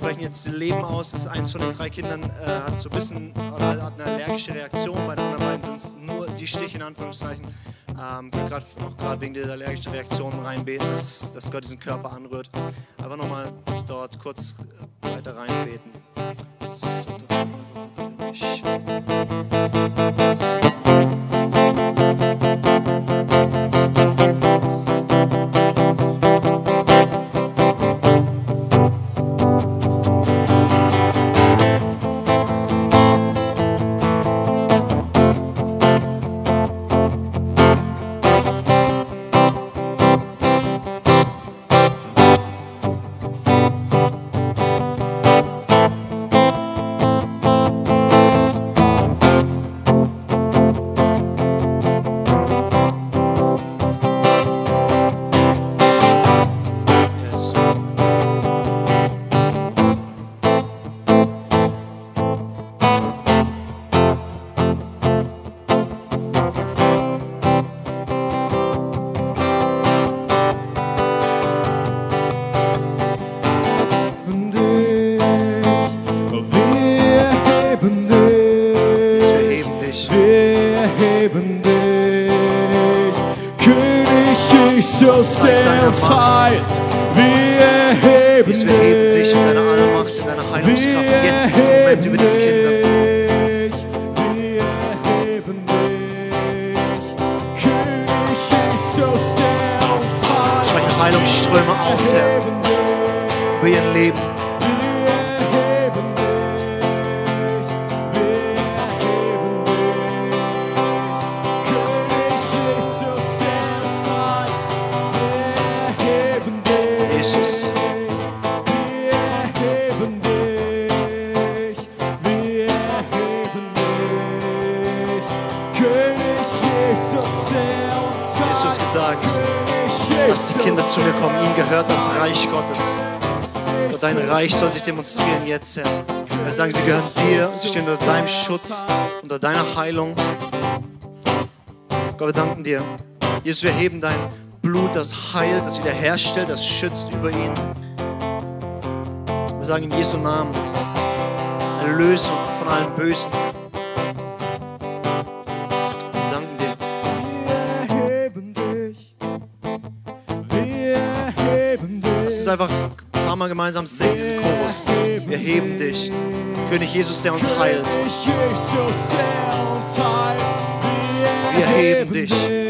Sprechen jetzt Leben aus. Das eins von den drei Kindern äh, hat so ein bisschen oder hat eine allergische Reaktion. Bei den anderen beiden sind es nur die Stiche in Anführungszeichen. Ähm, grad, auch gerade wegen dieser allergischen Reaktion reinbeten, dass, dass Gott diesen Körper anrührt. Jesus, wir heben dein Blut, das heilt, das wiederherstellt, das schützt über ihn. Wir sagen in Jesu Namen, Erlösung von allem Bösen. Wir danken dir. Wir heben dich. Wir heben dich. Lass uns einfach ein paar Mal gemeinsam singen, diesen Chorus. Wir heben dich. König Jesus, der uns heilt. Wir heben dich.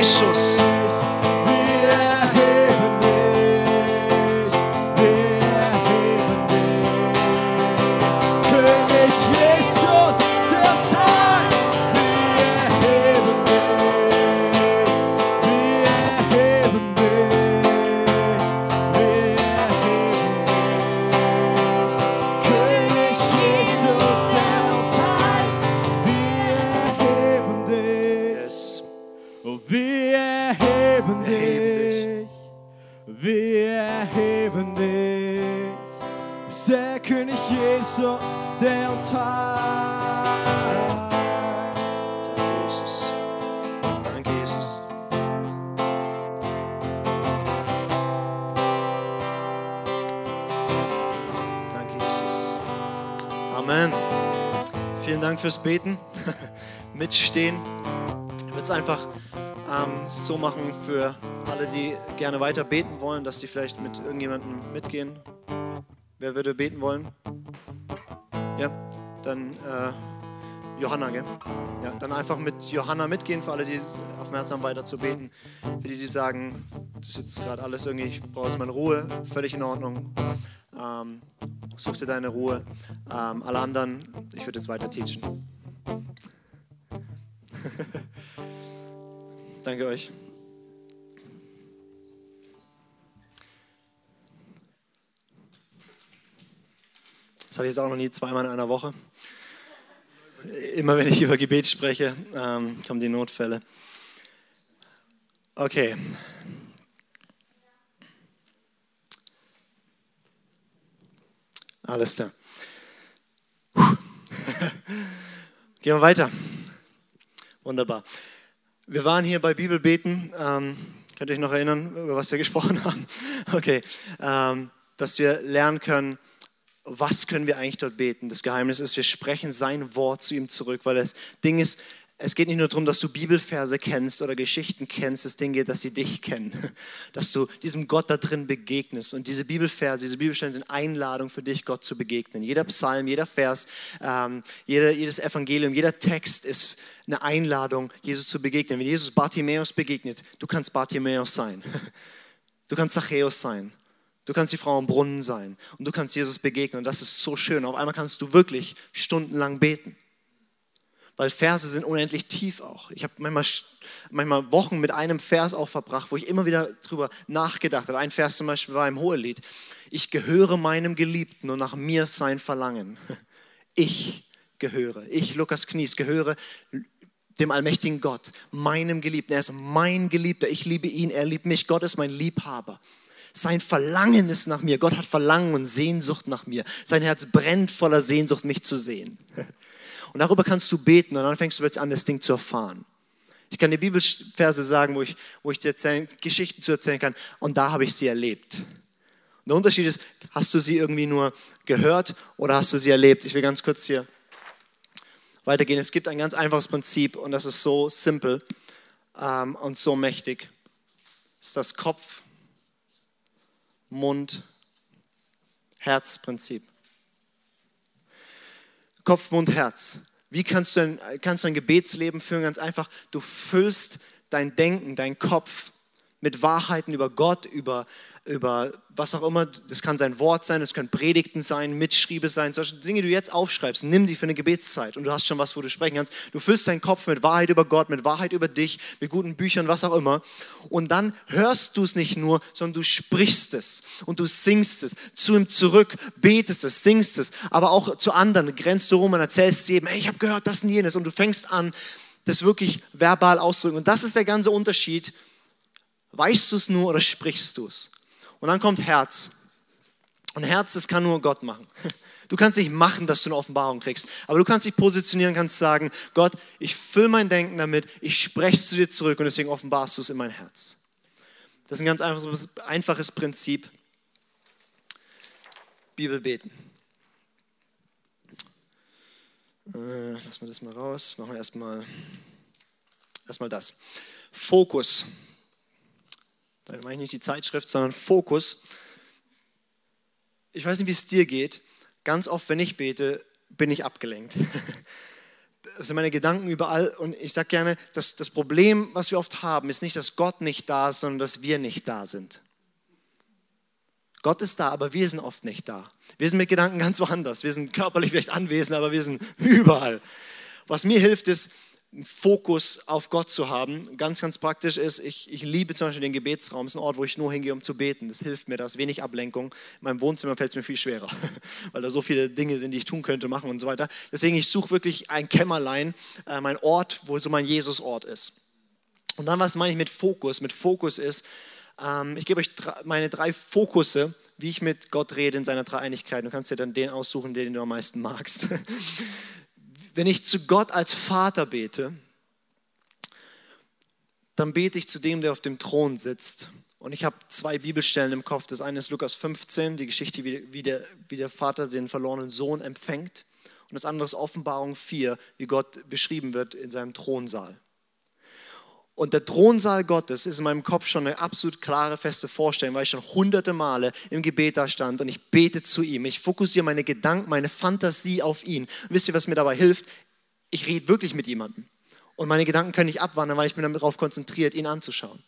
Dich. Fürs Beten. [laughs] Mitstehen. Ich würde es einfach ähm, so machen für alle, die gerne weiter beten wollen, dass die vielleicht mit irgendjemandem mitgehen. Wer würde beten wollen? Ja, dann äh, Johanna, gell? Ja, dann einfach mit Johanna mitgehen, für alle, die auf dem Herzen haben, weiter zu beten. Für die, die sagen, das ist jetzt gerade alles irgendwie, ich brauche jetzt meine Ruhe, völlig in Ordnung. Ähm, such dir deine Ruhe. Ähm, alle anderen, ich würde jetzt weiter teachen. [laughs] Danke euch. Das hatte ich jetzt auch noch nie zweimal in einer Woche. Immer wenn ich über Gebet spreche, ähm, kommen die Notfälle. Okay. Alles klar. [laughs] Gehen wir weiter. Wunderbar. Wir waren hier bei Bibelbeten. Ähm, könnt ihr euch noch erinnern, über was wir gesprochen [laughs] haben? Okay. Ähm, dass wir lernen können, was können wir eigentlich dort beten? Das Geheimnis ist, wir sprechen sein Wort zu ihm zurück, weil das Ding ist, es geht nicht nur darum, dass du Bibelverse kennst oder Geschichten kennst, das Ding geht, dass sie dich kennen, [laughs] dass du diesem Gott da drin begegnest. Und diese Bibelverse, diese Bibelstellen sind Einladung für dich, Gott zu begegnen. Jeder Psalm, jeder Vers, ähm, jeder, jedes Evangelium, jeder Text ist eine Einladung, Jesus zu begegnen. Wenn Jesus Bartimäus begegnet, du kannst Bartimäus sein. [laughs] Du kannst Zachäus sein. Du kannst die Frau am Brunnen sein und du kannst Jesus begegnen. Und das ist so schön. Auf einmal kannst du wirklich stundenlang beten weil Verse sind unendlich tief auch. Ich habe manchmal, manchmal Wochen mit einem Vers auch verbracht, wo ich immer wieder drüber nachgedacht habe. Ein Vers zum Beispiel war im Hohelied. Ich gehöre meinem Geliebten und nach mir sein Verlangen. [laughs] Ich gehöre, ich, Lukas Knies, gehöre dem allmächtigen Gott, meinem Geliebten. Er ist mein Geliebter. Ich liebe ihn, er liebt mich. Gott ist mein Liebhaber. Sein Verlangen ist nach mir. Gott hat Verlangen und Sehnsucht nach mir. Sein Herz brennt voller Sehnsucht, mich zu sehen. [laughs] Und darüber kannst du beten und dann fängst du jetzt an, das Ding zu erfahren. Ich kann dir Bibelverse sagen, wo ich, wo ich dir erzählen, Geschichten zu erzählen kann und da habe ich sie erlebt. Und der Unterschied ist, hast du sie irgendwie nur gehört oder hast du sie erlebt? Ich will ganz kurz hier weitergehen. Es gibt ein ganz einfaches Prinzip und das ist so simpel ähm, und so mächtig. Das ist das Kopf, Mund, Herz-Prinzip. Kopf, Mund, Herz. Wie kannst du, ein, kannst du ein Gebetsleben führen? Ganz einfach, du füllst dein Denken, dein Kopf mit Wahrheiten über Gott, über, über was auch immer. Das kann sein Wort sein, das können Predigten sein, Mitschriebe sein, solche Dinge, die du jetzt aufschreibst. Nimm die für eine Gebetszeit und du hast schon was, wo du sprechen kannst. Du füllst deinen Kopf mit Wahrheit über Gott, mit Wahrheit über dich, mit guten Büchern, was auch immer. Und dann hörst du es nicht nur, sondern du sprichst es und du singst es zu ihm zurück, betest es, singst es, aber auch zu anderen, grenzt du rum und erzählst jedem, hey, ich habe gehört das und jenes und du fängst an, das wirklich verbal auszudrücken. Und das ist der ganze Unterschied Weißt du es nur oder sprichst du es? Und dann kommt Herz. Und Herz, das kann nur Gott machen. [laughs] Du kannst nicht machen, dass du eine Offenbarung kriegst, aber du kannst dich positionieren, kannst sagen, Gott, ich fülle mein Denken damit, ich spreche es zu dir zurück und deswegen offenbarst du es in mein Herz. Das ist ein ganz einfaches, einfaches Prinzip. Bibel beten. Äh, lassen wir das mal raus. Machen wir erstmal erstmal das. Fokus. Da meine ich nicht die Zeitschrift, sondern Fokus. Ich weiß nicht, wie es dir geht. Ganz oft, wenn ich bete, bin ich abgelenkt. [laughs] Das sind meine Gedanken überall. Und ich sage gerne, dass das Problem, was wir oft haben, ist nicht, dass Gott nicht da ist, sondern dass wir nicht da sind. Gott ist da, aber wir sind oft nicht da. Wir sind mit Gedanken ganz woanders. Wir sind körperlich vielleicht anwesend, aber wir sind [laughs] überall. Was mir hilft, ist, Fokus auf Gott zu haben. Ganz, ganz praktisch ist, ich, ich liebe zum Beispiel den Gebetsraum. Es ist ein Ort, wo ich nur hingehe, um zu beten. Das hilft mir, da ist wenig Ablenkung. In meinem Wohnzimmer fällt es mir viel schwerer, [laughs] weil da so viele Dinge sind, die ich tun könnte, machen und so weiter. Deswegen, ich suche wirklich ein Kämmerlein, äh, mein Ort, wo so mein Jesusort ist. Und dann, was meine ich mit Fokus? Mit Fokus ist, ähm, ich gebe euch meine drei Fokusse, wie ich mit Gott rede in seiner Dreieinigkeit. Du kannst dir dann den aussuchen, den du am meisten magst. [laughs] wenn ich zu Gott als Vater bete, dann bete ich zu dem, der auf dem Thron sitzt. Und ich habe zwei Bibelstellen im Kopf. Das eine ist Lukas 15, die Geschichte, wie der, wie der Vater den verlorenen Sohn empfängt. Und das andere ist Offenbarung 4, wie Gott beschrieben wird in seinem Thronsaal. Und der Thronsaal Gottes ist in meinem Kopf schon eine absolut klare, feste Vorstellung, weil ich schon hunderte Male im Gebet da stand und ich bete zu ihm. Ich fokussiere meine Gedanken, meine Fantasie auf ihn. Und wisst ihr, was mir dabei hilft? Ich rede wirklich mit jemandem. Und meine Gedanken können nicht abwandern, weil ich bin darauf konzentriert, ihn anzuschauen.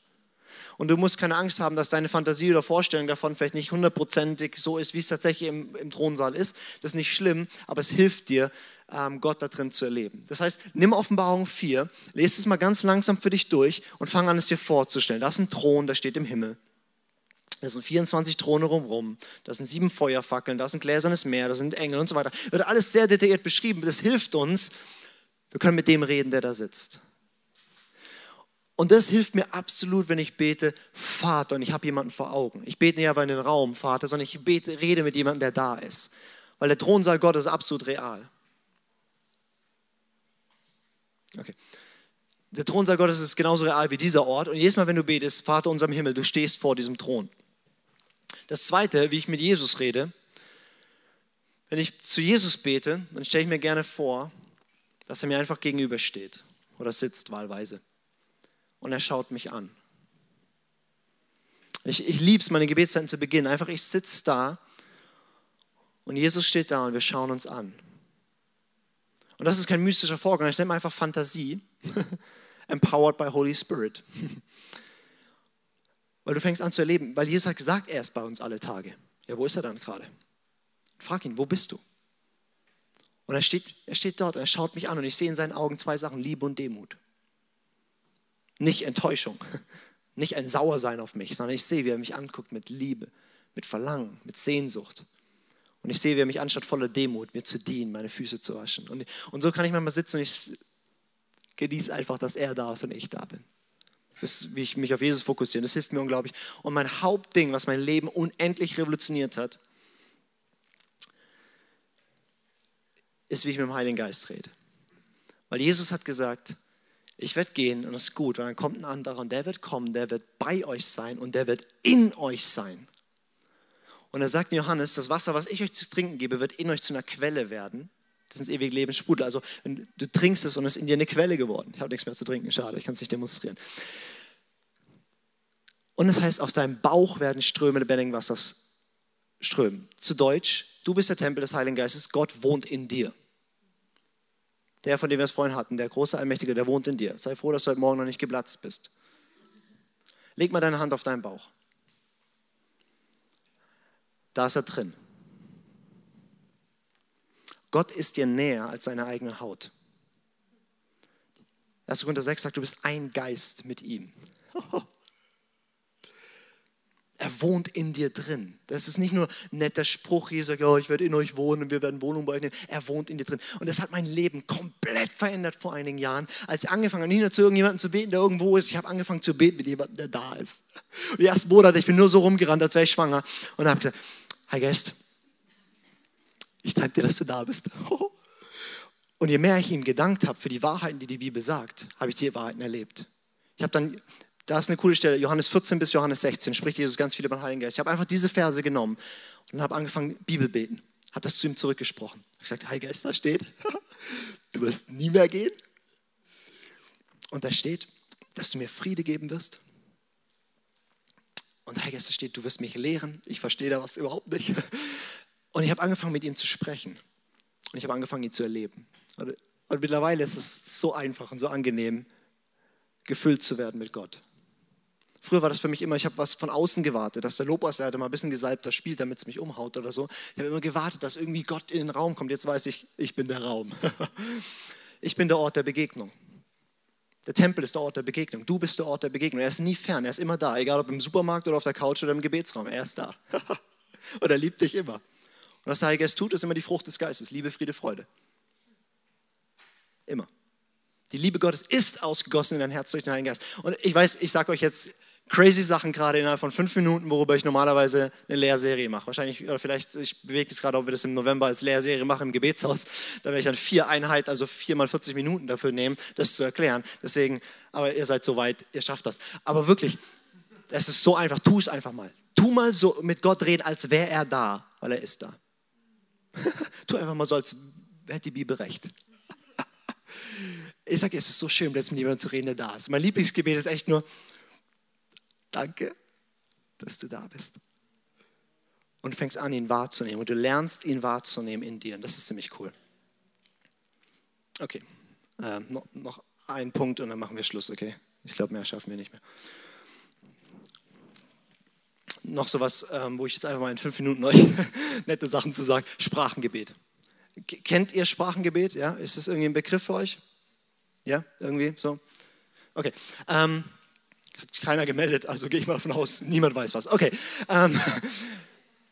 Und du musst keine Angst haben, dass deine Fantasie oder Vorstellung davon vielleicht nicht hundertprozentig so ist, wie es tatsächlich im, im Thronsaal ist. Das ist nicht schlimm, aber es hilft dir, ähm, Gott da drin zu erleben. Das heißt, nimm Offenbarung 4, lese es mal ganz langsam für dich durch und fang an, es dir vorzustellen. Da ist ein Thron, der steht im Himmel. Da sind 24 Throne rumrum, da sind sieben Feuerfackeln, da ist ein gläsernes Meer, da sind Engel und so weiter. Wird alles sehr detailliert beschrieben. Das hilft uns. Wir können mit dem reden, der da sitzt. Und das hilft mir absolut, wenn ich bete, Vater, und ich habe jemanden vor Augen. Ich bete nicht aber in den Raum, Vater, sondern ich bete, rede mit jemandem, der da ist. Weil der Thronsaal Gottes ist absolut real. Okay. Der Thronsaal Gottes ist genauso real wie dieser Ort. Und jedes Mal, wenn du betest, Vater unserem Himmel, du stehst vor diesem Thron. Das Zweite, wie ich mit Jesus rede, wenn ich zu Jesus bete, dann stelle ich mir gerne vor, dass er mir einfach gegenübersteht oder sitzt wahlweise. Und er schaut mich an. Ich, ich liebe es, meine Gebetszeiten zu beginnen. Einfach, ich sitze da und Jesus steht da und wir schauen uns an. Und das ist kein mystischer Vorgang, ich nenne einfach Fantasie. [laughs] Empowered by Holy Spirit. [laughs] Weil du fängst an zu erleben, weil Jesus hat gesagt, er ist bei uns alle Tage. Ja, wo ist er dann gerade? Frag ihn, wo bist du? Und er steht, er steht dort und er schaut mich an und ich sehe in seinen Augen zwei Sachen, Liebe und Demut. Nicht Enttäuschung, nicht ein Sauersein auf mich, sondern ich sehe, wie er mich anguckt mit Liebe, mit Verlangen, mit Sehnsucht. Und ich sehe, wie er mich anstatt voller Demut, mir zu dienen, meine Füße zu waschen. Und, und so kann ich manchmal sitzen und ich genieße einfach, dass er da ist und ich da bin. Das ist, wie ich mich auf Jesus fokussiere. Das hilft mir unglaublich. Und mein Hauptding, was mein Leben unendlich revolutioniert hat, ist, wie ich mit dem Heiligen Geist rede. Weil Jesus hat gesagt, ich werde gehen und es ist gut, weil dann kommt ein anderer und der wird kommen, der wird bei euch sein und der wird in euch sein. Und er sagt Johannes, das Wasser, was ich euch zu trinken gebe, wird in euch zu einer Quelle werden. Das ist das ewige Leben sprudelt. Also du trinkst es und es ist in dir eine Quelle geworden. Ich habe nichts mehr zu trinken, schade, ich kann es nicht demonstrieren. Und es heißt, aus deinem Bauch werden Ströme lebendigen Wassers strömen. Zu Deutsch, du bist der Tempel des Heiligen Geistes, Gott wohnt in dir. Der, von dem wir es vorhin hatten, der große Allmächtige, der wohnt in dir. Sei froh, dass du heute Morgen noch nicht geplatzt bist. Leg mal deine Hand auf deinen Bauch. Da ist er drin. Gott ist dir näher als seine eigene Haut. 1. Korinther 6 sagt, du bist ein Geist mit ihm. [laughs] Er wohnt in dir drin. Das ist nicht nur ein netter Spruch, Jesus sagt, ich werde in euch wohnen und wir werden Wohnung bei euch nehmen. Er wohnt in dir drin. Und das hat mein Leben komplett verändert vor einigen Jahren, als ich angefangen habe, nicht nur zu irgendjemandem zu beten, der irgendwo ist. Ich habe angefangen zu beten mit jemandem, der da ist. Und die ersten Monate, ich bin nur so rumgerannt, als wäre ich schwanger. Und habe gesagt, Hi Geist, ich danke dir, dass du da bist. [laughs] Und je mehr ich ihm gedankt habe für die Wahrheiten, die die Bibel sagt, habe ich die Wahrheiten erlebt. Ich habe dann da ist eine coole Stelle, Johannes 14 bis Johannes 16, spricht Jesus ganz viel über den Heiligen Geist. Ich habe einfach diese Verse genommen und habe angefangen, Bibel beten. Habe das zu ihm zurückgesprochen. Ich gesagt, Heiliger Geist, da steht, [laughs] du wirst nie mehr gehen. Und da steht, dass du mir Friede geben wirst. Und Heiliger Geist, da steht, du wirst mich lehren. Ich verstehe da was überhaupt nicht. Und ich habe angefangen, mit ihm zu sprechen. Und ich habe angefangen, ihn zu erleben. Und mittlerweile ist es so einfach und so angenehm, gefüllt zu werden mit Gott. Früher war das für mich immer, ich habe was von außen gewartet, dass der Lobpreisleiter mal ein bisschen gesalbter spielt, damit es mich umhaut oder so. Ich habe immer gewartet, dass irgendwie Gott in den Raum kommt. Jetzt weiß ich, ich bin der Raum. [laughs] ich bin der Ort der Begegnung. Der Tempel ist der Ort der Begegnung. Du bist der Ort der Begegnung. Er ist nie fern, er ist immer da, egal ob im Supermarkt oder auf der Couch oder im Gebetsraum. Er ist da. [laughs] Und er liebt dich immer. Und was der Heilige Geist tut, ist immer die Frucht des Geistes. Liebe, Friede, Freude. Immer. Die Liebe Gottes ist ausgegossen in dein Herz durch den Heiligen Geist. Und ich weiß, ich sage euch jetzt crazy Sachen gerade innerhalb von fünf Minuten, worüber ich normalerweise eine Lehrserie mache. Wahrscheinlich, oder vielleicht, ich bewege es gerade, ob wir das im November als Lehrserie machen im Gebetshaus. Da werde ich dann vier Einheiten, also vier mal 40 Minuten dafür nehmen, das zu erklären. Deswegen, aber ihr seid so weit, ihr schafft das. Aber wirklich, es ist so einfach, tu es einfach mal. Tu mal so mit Gott reden, als wäre er da, weil er ist da. [laughs] tu einfach mal so, als hätte die Bibel recht. [laughs] ich sage, es ist so schön, jetzt mit jemandem zu reden, der da ist. Mein Lieblingsgebet ist echt nur, danke, dass du da bist. Und fängst an, ihn wahrzunehmen. Und du lernst, ihn wahrzunehmen in dir. Und das ist ziemlich cool. Okay, äh, noch, noch ein Punkt und dann machen wir Schluss, okay? Ich glaube, mehr schaffen wir nicht mehr. Noch sowas, ähm, wo ich jetzt einfach mal in fünf Minuten euch [laughs] nette Sachen zu sagen. Sprachengebet. Kennt ihr Sprachengebet? Ja? Ist das irgendwie ein Begriff für euch? Ja, irgendwie so? Okay. Ähm, hat keiner gemeldet, also gehe ich mal davon aus, niemand weiß was. Okay. Ähm,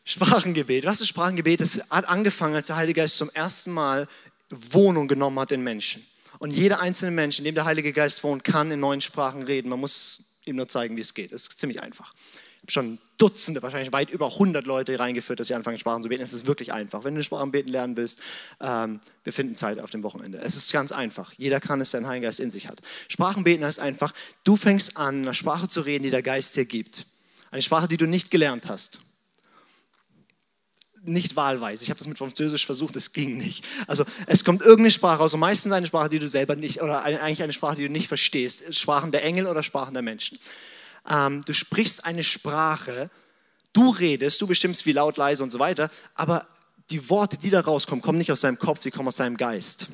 Sprachengebet. Was ist Sprachengebet? Es hat angefangen, als der Heilige Geist zum ersten Mal Wohnung genommen hat in Menschen. Und jeder einzelne Mensch, in dem der Heilige Geist wohnt, kann in neuen Sprachen reden. Man muss ihm nur zeigen, wie es geht. Das ist ziemlich einfach. Habe schon Dutzende, wahrscheinlich weit über 100 Leute reingeführt, dass sie anfangen, Sprachen zu beten. Es ist wirklich einfach. Wenn du Sprachen beten lernen willst, ähm, wir finden Zeit auf dem Wochenende. Es ist ganz einfach. Jeder kann es, der einen Heiligen Geist in sich hat. Sprachen beten heißt einfach, du fängst an, eine Sprache zu reden, die der Geist dir gibt. Eine Sprache, die du nicht gelernt hast nicht wahlweise. Ich habe das mit Französisch versucht, das ging nicht. Also es kommt irgendeine Sprache raus und meistens eine Sprache, die du selber nicht, oder eigentlich eine Sprache, die du nicht verstehst. Sprachen der Engel oder Sprachen der Menschen. Ähm, du sprichst eine Sprache, du redest, du bestimmst wie laut, leise und so weiter, aber die Worte, die da rauskommen, kommen nicht aus deinem Kopf, die kommen aus deinem Geist.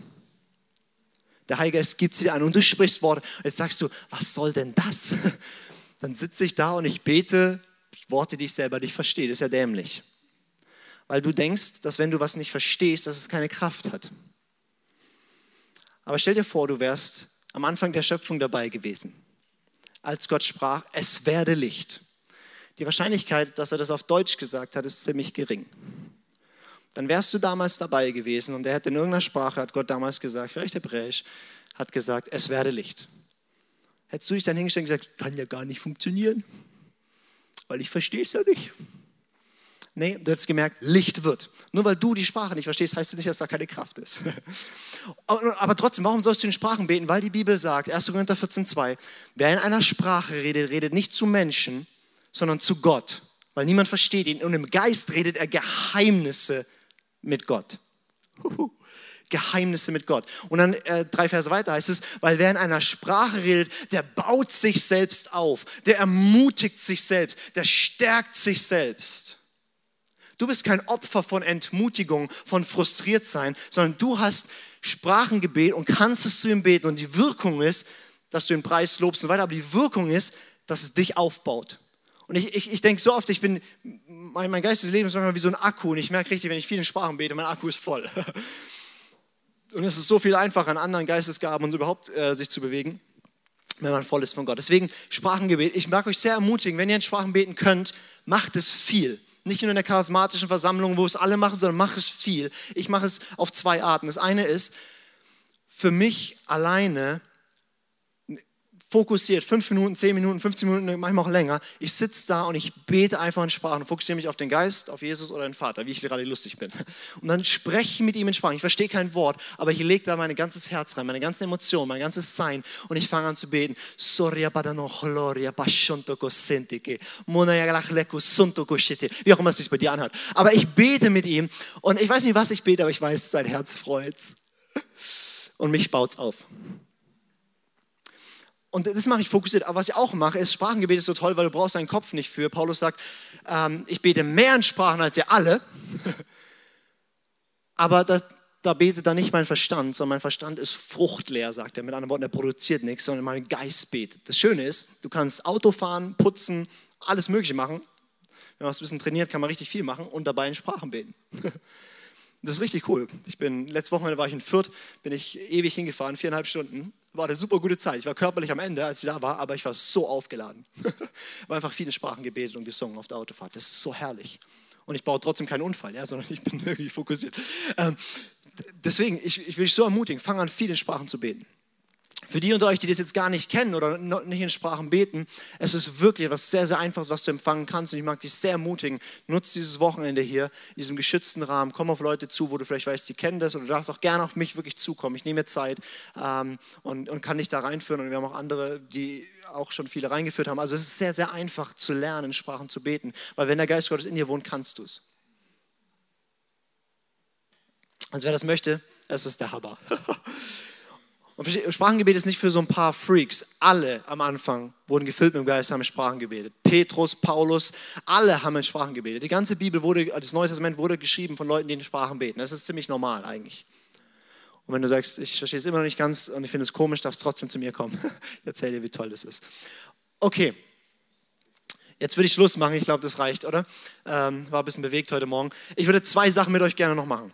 Der Heilige Geist gibt sie dir an und du sprichst Worte. Jetzt sagst du, was soll denn das? [laughs] Dann sitze ich da und ich bete Worte, die ich selber nicht verstehe. Das ist ja dämlich weil du denkst, dass wenn du was nicht verstehst, dass es keine Kraft hat. Aber stell dir vor, du wärst am Anfang der Schöpfung dabei gewesen, als Gott sprach, es werde Licht. Die Wahrscheinlichkeit, dass er das auf Deutsch gesagt hat, ist ziemlich gering. Dann wärst du damals dabei gewesen und er hätte in irgendeiner Sprache, hat Gott damals gesagt, vielleicht Hebräisch, hat gesagt, es werde Licht. Hättest du dich dann hingestellt und gesagt, kann ja gar nicht funktionieren, weil ich verstehe es ja nicht. Nee, du hast gemerkt, Licht wird. Nur weil du die Sprache nicht verstehst, heißt es nicht, dass da keine Kraft ist. [laughs] Aber trotzdem, warum sollst du in Sprachen beten? Weil die Bibel sagt, 1. Korinther 14,2, wer in einer Sprache redet, redet nicht zu Menschen, sondern zu Gott. Weil niemand versteht ihn. Und im Geist redet er Geheimnisse mit Gott. Geheimnisse mit Gott. Und dann äh, drei Verse weiter heißt es, weil wer in einer Sprache redet, der baut sich selbst auf, der ermutigt sich selbst, der stärkt sich selbst. Du bist kein Opfer von Entmutigung, von frustriert sein, sondern du hast Sprachengebet und kannst es zu ihm beten. Und die Wirkung ist, dass du den Preis lobst und weiter, aber die Wirkung ist, dass es dich aufbaut. Und ich, ich, ich denke so oft, ich bin, mein, mein geistiges Leben ist manchmal wie so ein Akku und ich merke richtig, wenn ich viele Sprachen bete, mein Akku ist voll. [laughs] Und es ist so viel einfacher, an anderen Geistesgaben und überhaupt äh, sich zu bewegen, wenn man voll ist von Gott. Deswegen Sprachengebet. Ich mag euch sehr ermutigen, wenn ihr in Sprachen beten könnt, macht es viel. Nicht nur in der charismatischen Versammlung, wo es alle machen, sondern mach es viel. Ich mache es auf zwei Arten. Das eine ist, für mich alleine fokussiert, fünf Minuten, zehn Minuten, 15 Minuten, manchmal auch länger. Ich sitze da und ich bete einfach in Sprachen und fokussiere mich auf den Geist, auf Jesus oder den Vater, wie ich gerade lustig bin. [laughs] Und dann spreche ich mit ihm in Sprachen. Ich verstehe kein Wort, aber ich lege da mein ganzes Herz rein, meine ganze Emotion, mein ganzes Sein und ich fange an zu beten. Wie auch immer es sich bei dir anhört. Aber ich bete mit ihm und ich weiß nicht, was ich bete, aber ich weiß, sein Herz freut. [laughs] Und mich baut es auf. Und das mache ich fokussiert. Aber was ich auch mache, ist, Sprachengebet ist so toll, weil du brauchst deinen Kopf nicht für. Paulus sagt, ähm, ich bete mehr in Sprachen als ihr alle. [laughs] Aber das, da betet dann nicht mein Verstand, sondern mein Verstand ist fruchtleer, sagt er. Mit anderen Worten, er produziert nichts, sondern mein Geist betet. Das Schöne ist, du kannst Auto fahren, putzen, alles Mögliche machen. Wenn man es ein bisschen trainiert, kann man richtig viel machen und dabei in Sprachen beten. [laughs] Das ist richtig cool. Ich bin, letzte Woche war ich in Fürth, bin ich ewig hingefahren, viereinhalb Stunden. War eine super gute Zeit. Ich war körperlich am Ende, als ich da war, aber ich war so aufgeladen. [laughs] war einfach viele Sprachen gebetet und gesungen auf der Autofahrt. Das ist so herrlich. Und ich baue trotzdem keinen Unfall, ja, sondern [laughs] ich bin irgendwie fokussiert. Ähm, deswegen, ich, ich will dich so ermutigen, fang an, viele Sprachen zu beten. Für die unter euch, die das jetzt gar nicht kennen oder nicht in Sprachen beten, es ist wirklich etwas sehr, sehr Einfaches, was du empfangen kannst. Und ich mag dich sehr ermutigen, nutze dieses Wochenende hier in diesem geschützten Rahmen. Komm auf Leute zu, wo du vielleicht weißt, die kennen das oder du darfst auch gerne auf mich wirklich zukommen. Ich nehme mir Zeit ähm, und, und kann dich da reinführen. Und wir haben auch andere, die auch schon viele reingeführt haben. Also es ist sehr, sehr einfach zu lernen, in Sprachen zu beten. Weil wenn der Geist Gottes in dir wohnt, kannst du es. Also wer das möchte, es ist der Haber. [laughs] Und Sprachengebet ist nicht für so ein paar Freaks. Alle am Anfang wurden gefüllt mit dem Geist, haben Sprachen gebetet. Petrus, Paulus, alle haben in Sprachen gebetet. Die ganze Bibel wurde, das Neue Testament wurde geschrieben von Leuten, die in Sprachen beten. Das ist ziemlich normal eigentlich. Und wenn du sagst, ich verstehe es immer noch nicht ganz und ich finde es komisch, darfst trotzdem zu mir kommen. [laughs] Ich erzähle dir, wie toll das ist. Okay, jetzt würde ich Schluss machen. Ich glaube, das reicht, oder? Ähm, war ein bisschen bewegt heute Morgen. Ich würde zwei Sachen mit euch gerne noch machen.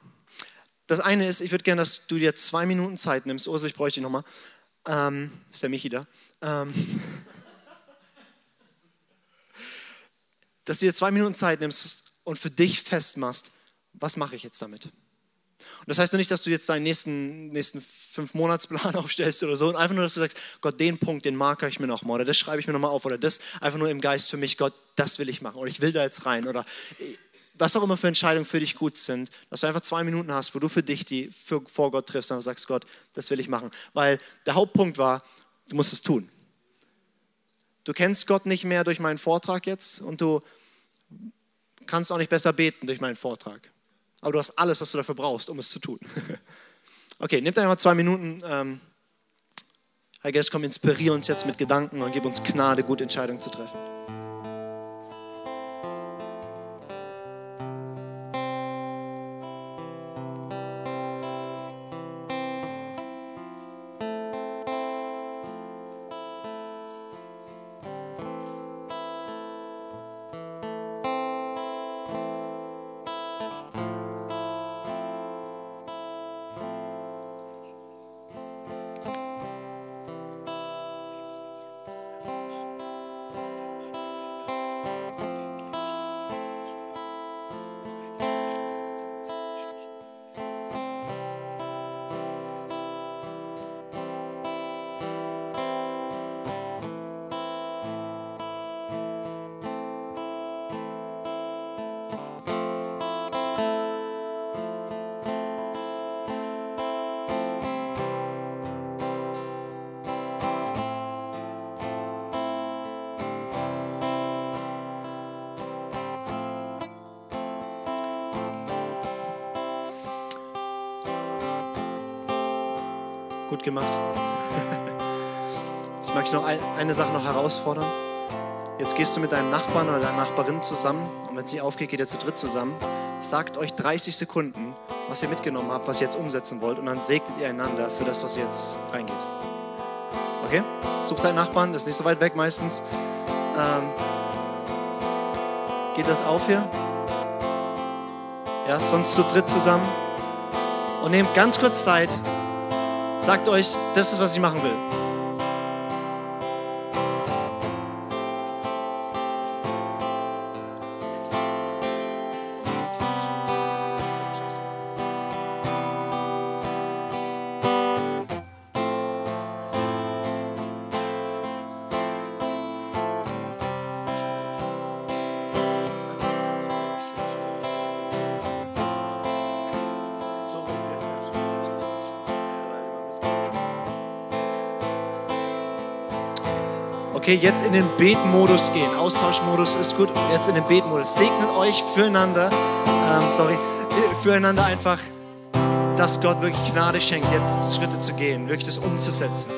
Das eine ist, ich würde gerne, dass du dir zwei Minuten Zeit nimmst. Ursula, ich bräuchte dich nochmal. Ähm, ist der Michi da? Ähm, dass du dir zwei Minuten Zeit nimmst und für dich festmachst, was mache ich jetzt damit? Und das heißt doch nicht, dass du jetzt deinen nächsten, nächsten fünf Monatsplan [laughs] aufstellst oder so. Und einfach nur, dass du sagst, Gott, den Punkt, den marker ich mir nochmal oder das schreibe ich mir nochmal auf oder das einfach nur im Geist für mich, Gott, das will ich machen oder ich will da jetzt rein oder was auch immer für Entscheidungen für dich gut sind, dass du einfach zwei Minuten hast, wo du für dich die für, vor Gott triffst und sagst, Gott, das will ich machen. Weil der Hauptpunkt war, du musst es tun. Du kennst Gott nicht mehr durch meinen Vortrag jetzt und du kannst auch nicht besser beten durch meinen Vortrag. Aber du hast alles, was du dafür brauchst, um es zu tun. [laughs] Okay, nimm einfach zwei Minuten. Ähm, Heiliger Geist, komm, inspiriere uns jetzt mit Gedanken und gib uns Gnade, gute Entscheidungen zu treffen. Gut gemacht. Jetzt mag ich noch eine Sache noch herausfordern. Jetzt gehst du mit deinem Nachbarn oder deiner Nachbarin zusammen und wenn nicht aufgeht, geht ihr zu dritt zusammen. Sagt euch 30 Sekunden, was ihr mitgenommen habt, was ihr jetzt umsetzen wollt und dann segnet ihr einander für das, was jetzt reingeht. Okay? Sucht deinen Nachbarn, das ist nicht so weit weg meistens. Ähm, geht das auf hier? Ja, sonst zu dritt zusammen. Und nehmt ganz kurz Zeit, Sagt euch, das ist, was ich machen will. Okay, jetzt in den Betmodus gehen. Austauschmodus ist gut. Jetzt in den Betmodus. Segnet euch füreinander, ähm, sorry, füreinander einfach, dass Gott wirklich Gnade schenkt, jetzt Schritte zu gehen, wirklich das umzusetzen.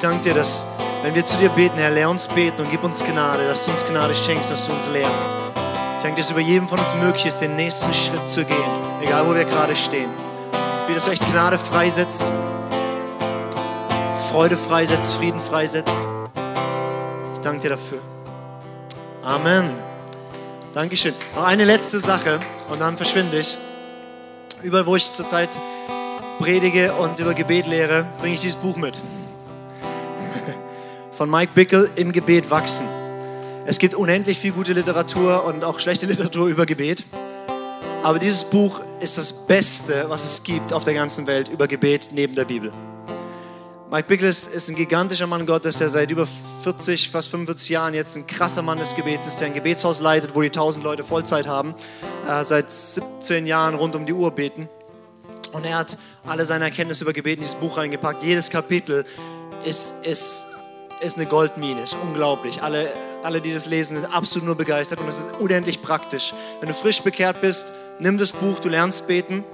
Danke dir, dass wenn wir zu dir beten, Herr, lehr uns beten und gib uns Gnade, dass du uns Gnade schenkst, dass du uns lehrst. Ich danke, dass über jedem von uns möglich ist, den nächsten Schritt zu gehen, egal wo wir gerade stehen. Wie dass du echt Gnade freisetzt, Freude freisetzt, Frieden freisetzt. Ich danke dir dafür. Amen. Dankeschön. Noch eine letzte Sache und dann verschwinde ich. Überall, wo ich zurzeit predige und über Gebet lehre, bringe ich dieses Buch mit. Von Mike Bickel, Im Gebet wachsen. Es gibt unendlich viel gute Literatur und auch schlechte [laughs] Literatur über Gebet. Aber dieses Buch ist das Beste, was es gibt auf der ganzen Welt über Gebet neben der Bibel. Mike Bickles ist ein gigantischer Mann Gottes, der seit über 40, fast 45 Jahren jetzt ein krasser Mann des Gebets ist, der ein Gebetshaus leitet, wo die 1000 Leute Vollzeit haben, äh, seit 17 Jahren rund um die Uhr beten. Und er hat alle seine Erkenntnisse über Gebet in dieses Buch reingepackt. Jedes Kapitel ist, ist, ist eine Goldmine, ist unglaublich. Alle, alle, die das lesen, sind absolut nur begeistert und es ist unendlich praktisch. Wenn du frisch bekehrt bist, nimm das Buch, du lernst beten.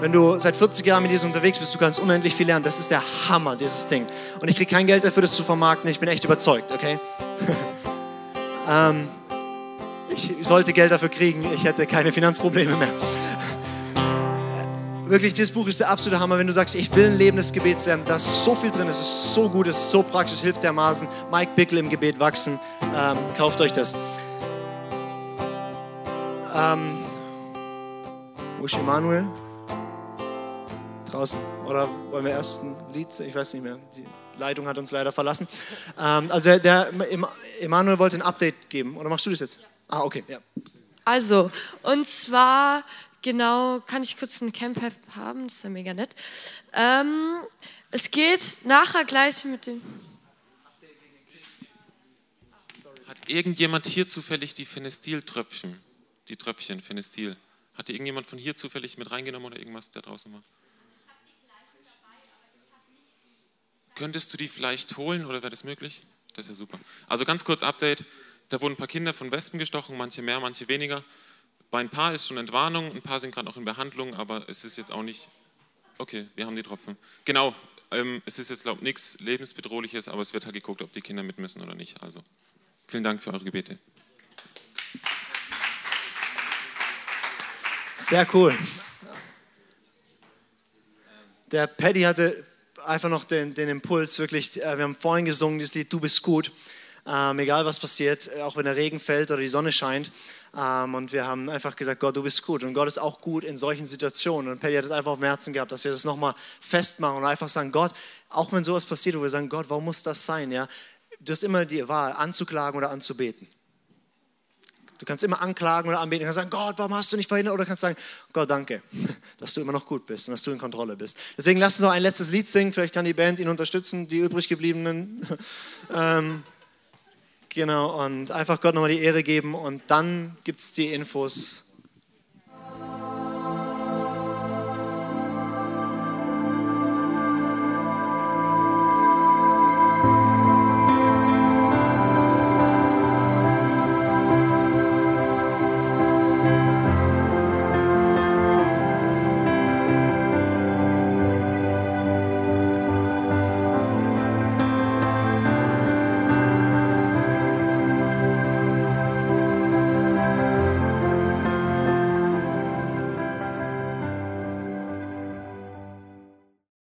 Wenn du seit 40 Jahren mit diesem unterwegs bist, du kannst unendlich viel lernen. Das ist der Hammer, dieses Ding. Und ich kriege kein Geld dafür, das zu vermarkten. Ich bin echt überzeugt, okay? [laughs] ähm, ich sollte Geld dafür kriegen, ich hätte keine Finanzprobleme mehr. Wirklich, dieses Buch ist der absolute Hammer. Wenn du sagst, ich will ein Leben des Gebets lernen, da ist so viel drin, es ist so gut, es ist so praktisch, hilft dermaßen. Mike Bickel im Gebet wachsen. Ähm, kauft euch das. Ähm, wo ist Emanuel? draußen. Oder wollen wir erst ein Lied? Ich weiß nicht mehr. Die Leitung hat uns leider verlassen. Ähm, also der, Emanuel wollte ein Update geben. Oder machst du das jetzt? Ah, okay. Ja. Also, und zwar, genau, kann ich kurz ein Camp haben? Das ist ja mega nett. Ähm, es geht nachher gleich mit den... Hat irgendjemand hier zufällig die Phenestil-Tröpfchen? Die Tröpfchen, Phenestil. Hat irgendjemand von hier zufällig mit reingenommen oder irgendwas, der draußen war? Könntest du die vielleicht holen oder wäre das möglich? Das ist ja super. Also ganz kurz Update. Da wurden ein paar Kinder von Wespen gestochen, manche mehr, manche weniger. Bei ein paar ist schon Entwarnung, ein paar sind gerade noch in Behandlung, aber es ist jetzt auch nicht. Okay, wir haben die Tropfen. Genau, ähm, es ist jetzt, glaube ich, nichts lebensbedrohliches, aber es wird halt geguckt, ob die Kinder mit müssen oder nicht. Also vielen Dank für eure Gebete. Sehr cool. Der Paddy hatte einfach noch den, den Impuls, wirklich, äh, wir haben vorhin gesungen, das Lied Du bist gut, ähm, egal was passiert, äh, auch wenn der Regen fällt oder die Sonne scheint. Ähm, und wir haben einfach gesagt, Gott, du bist gut. Und Gott ist auch gut in solchen Situationen. Und Paddy hat es einfach auf dem Herzen gehabt, dass wir das nochmal festmachen und einfach sagen, Gott, auch wenn sowas passiert, wo wir sagen, Gott, warum muss das sein? Ja? Du hast immer die Wahl, anzuklagen oder anzubeten. Du kannst immer anklagen oder anbeten. Du kannst sagen, Gott, warum hast du nicht verhindert? Oder kannst sagen, Gott, danke, [laughs] dass du immer noch gut bist und dass du in Kontrolle bist. Deswegen lass uns noch ein letztes Lied singen. Vielleicht kann die Band ihn unterstützen, die übrig gebliebenen. [laughs] ähm, genau, und einfach Gott nochmal die Ehre geben. Und dann gibt es die Infos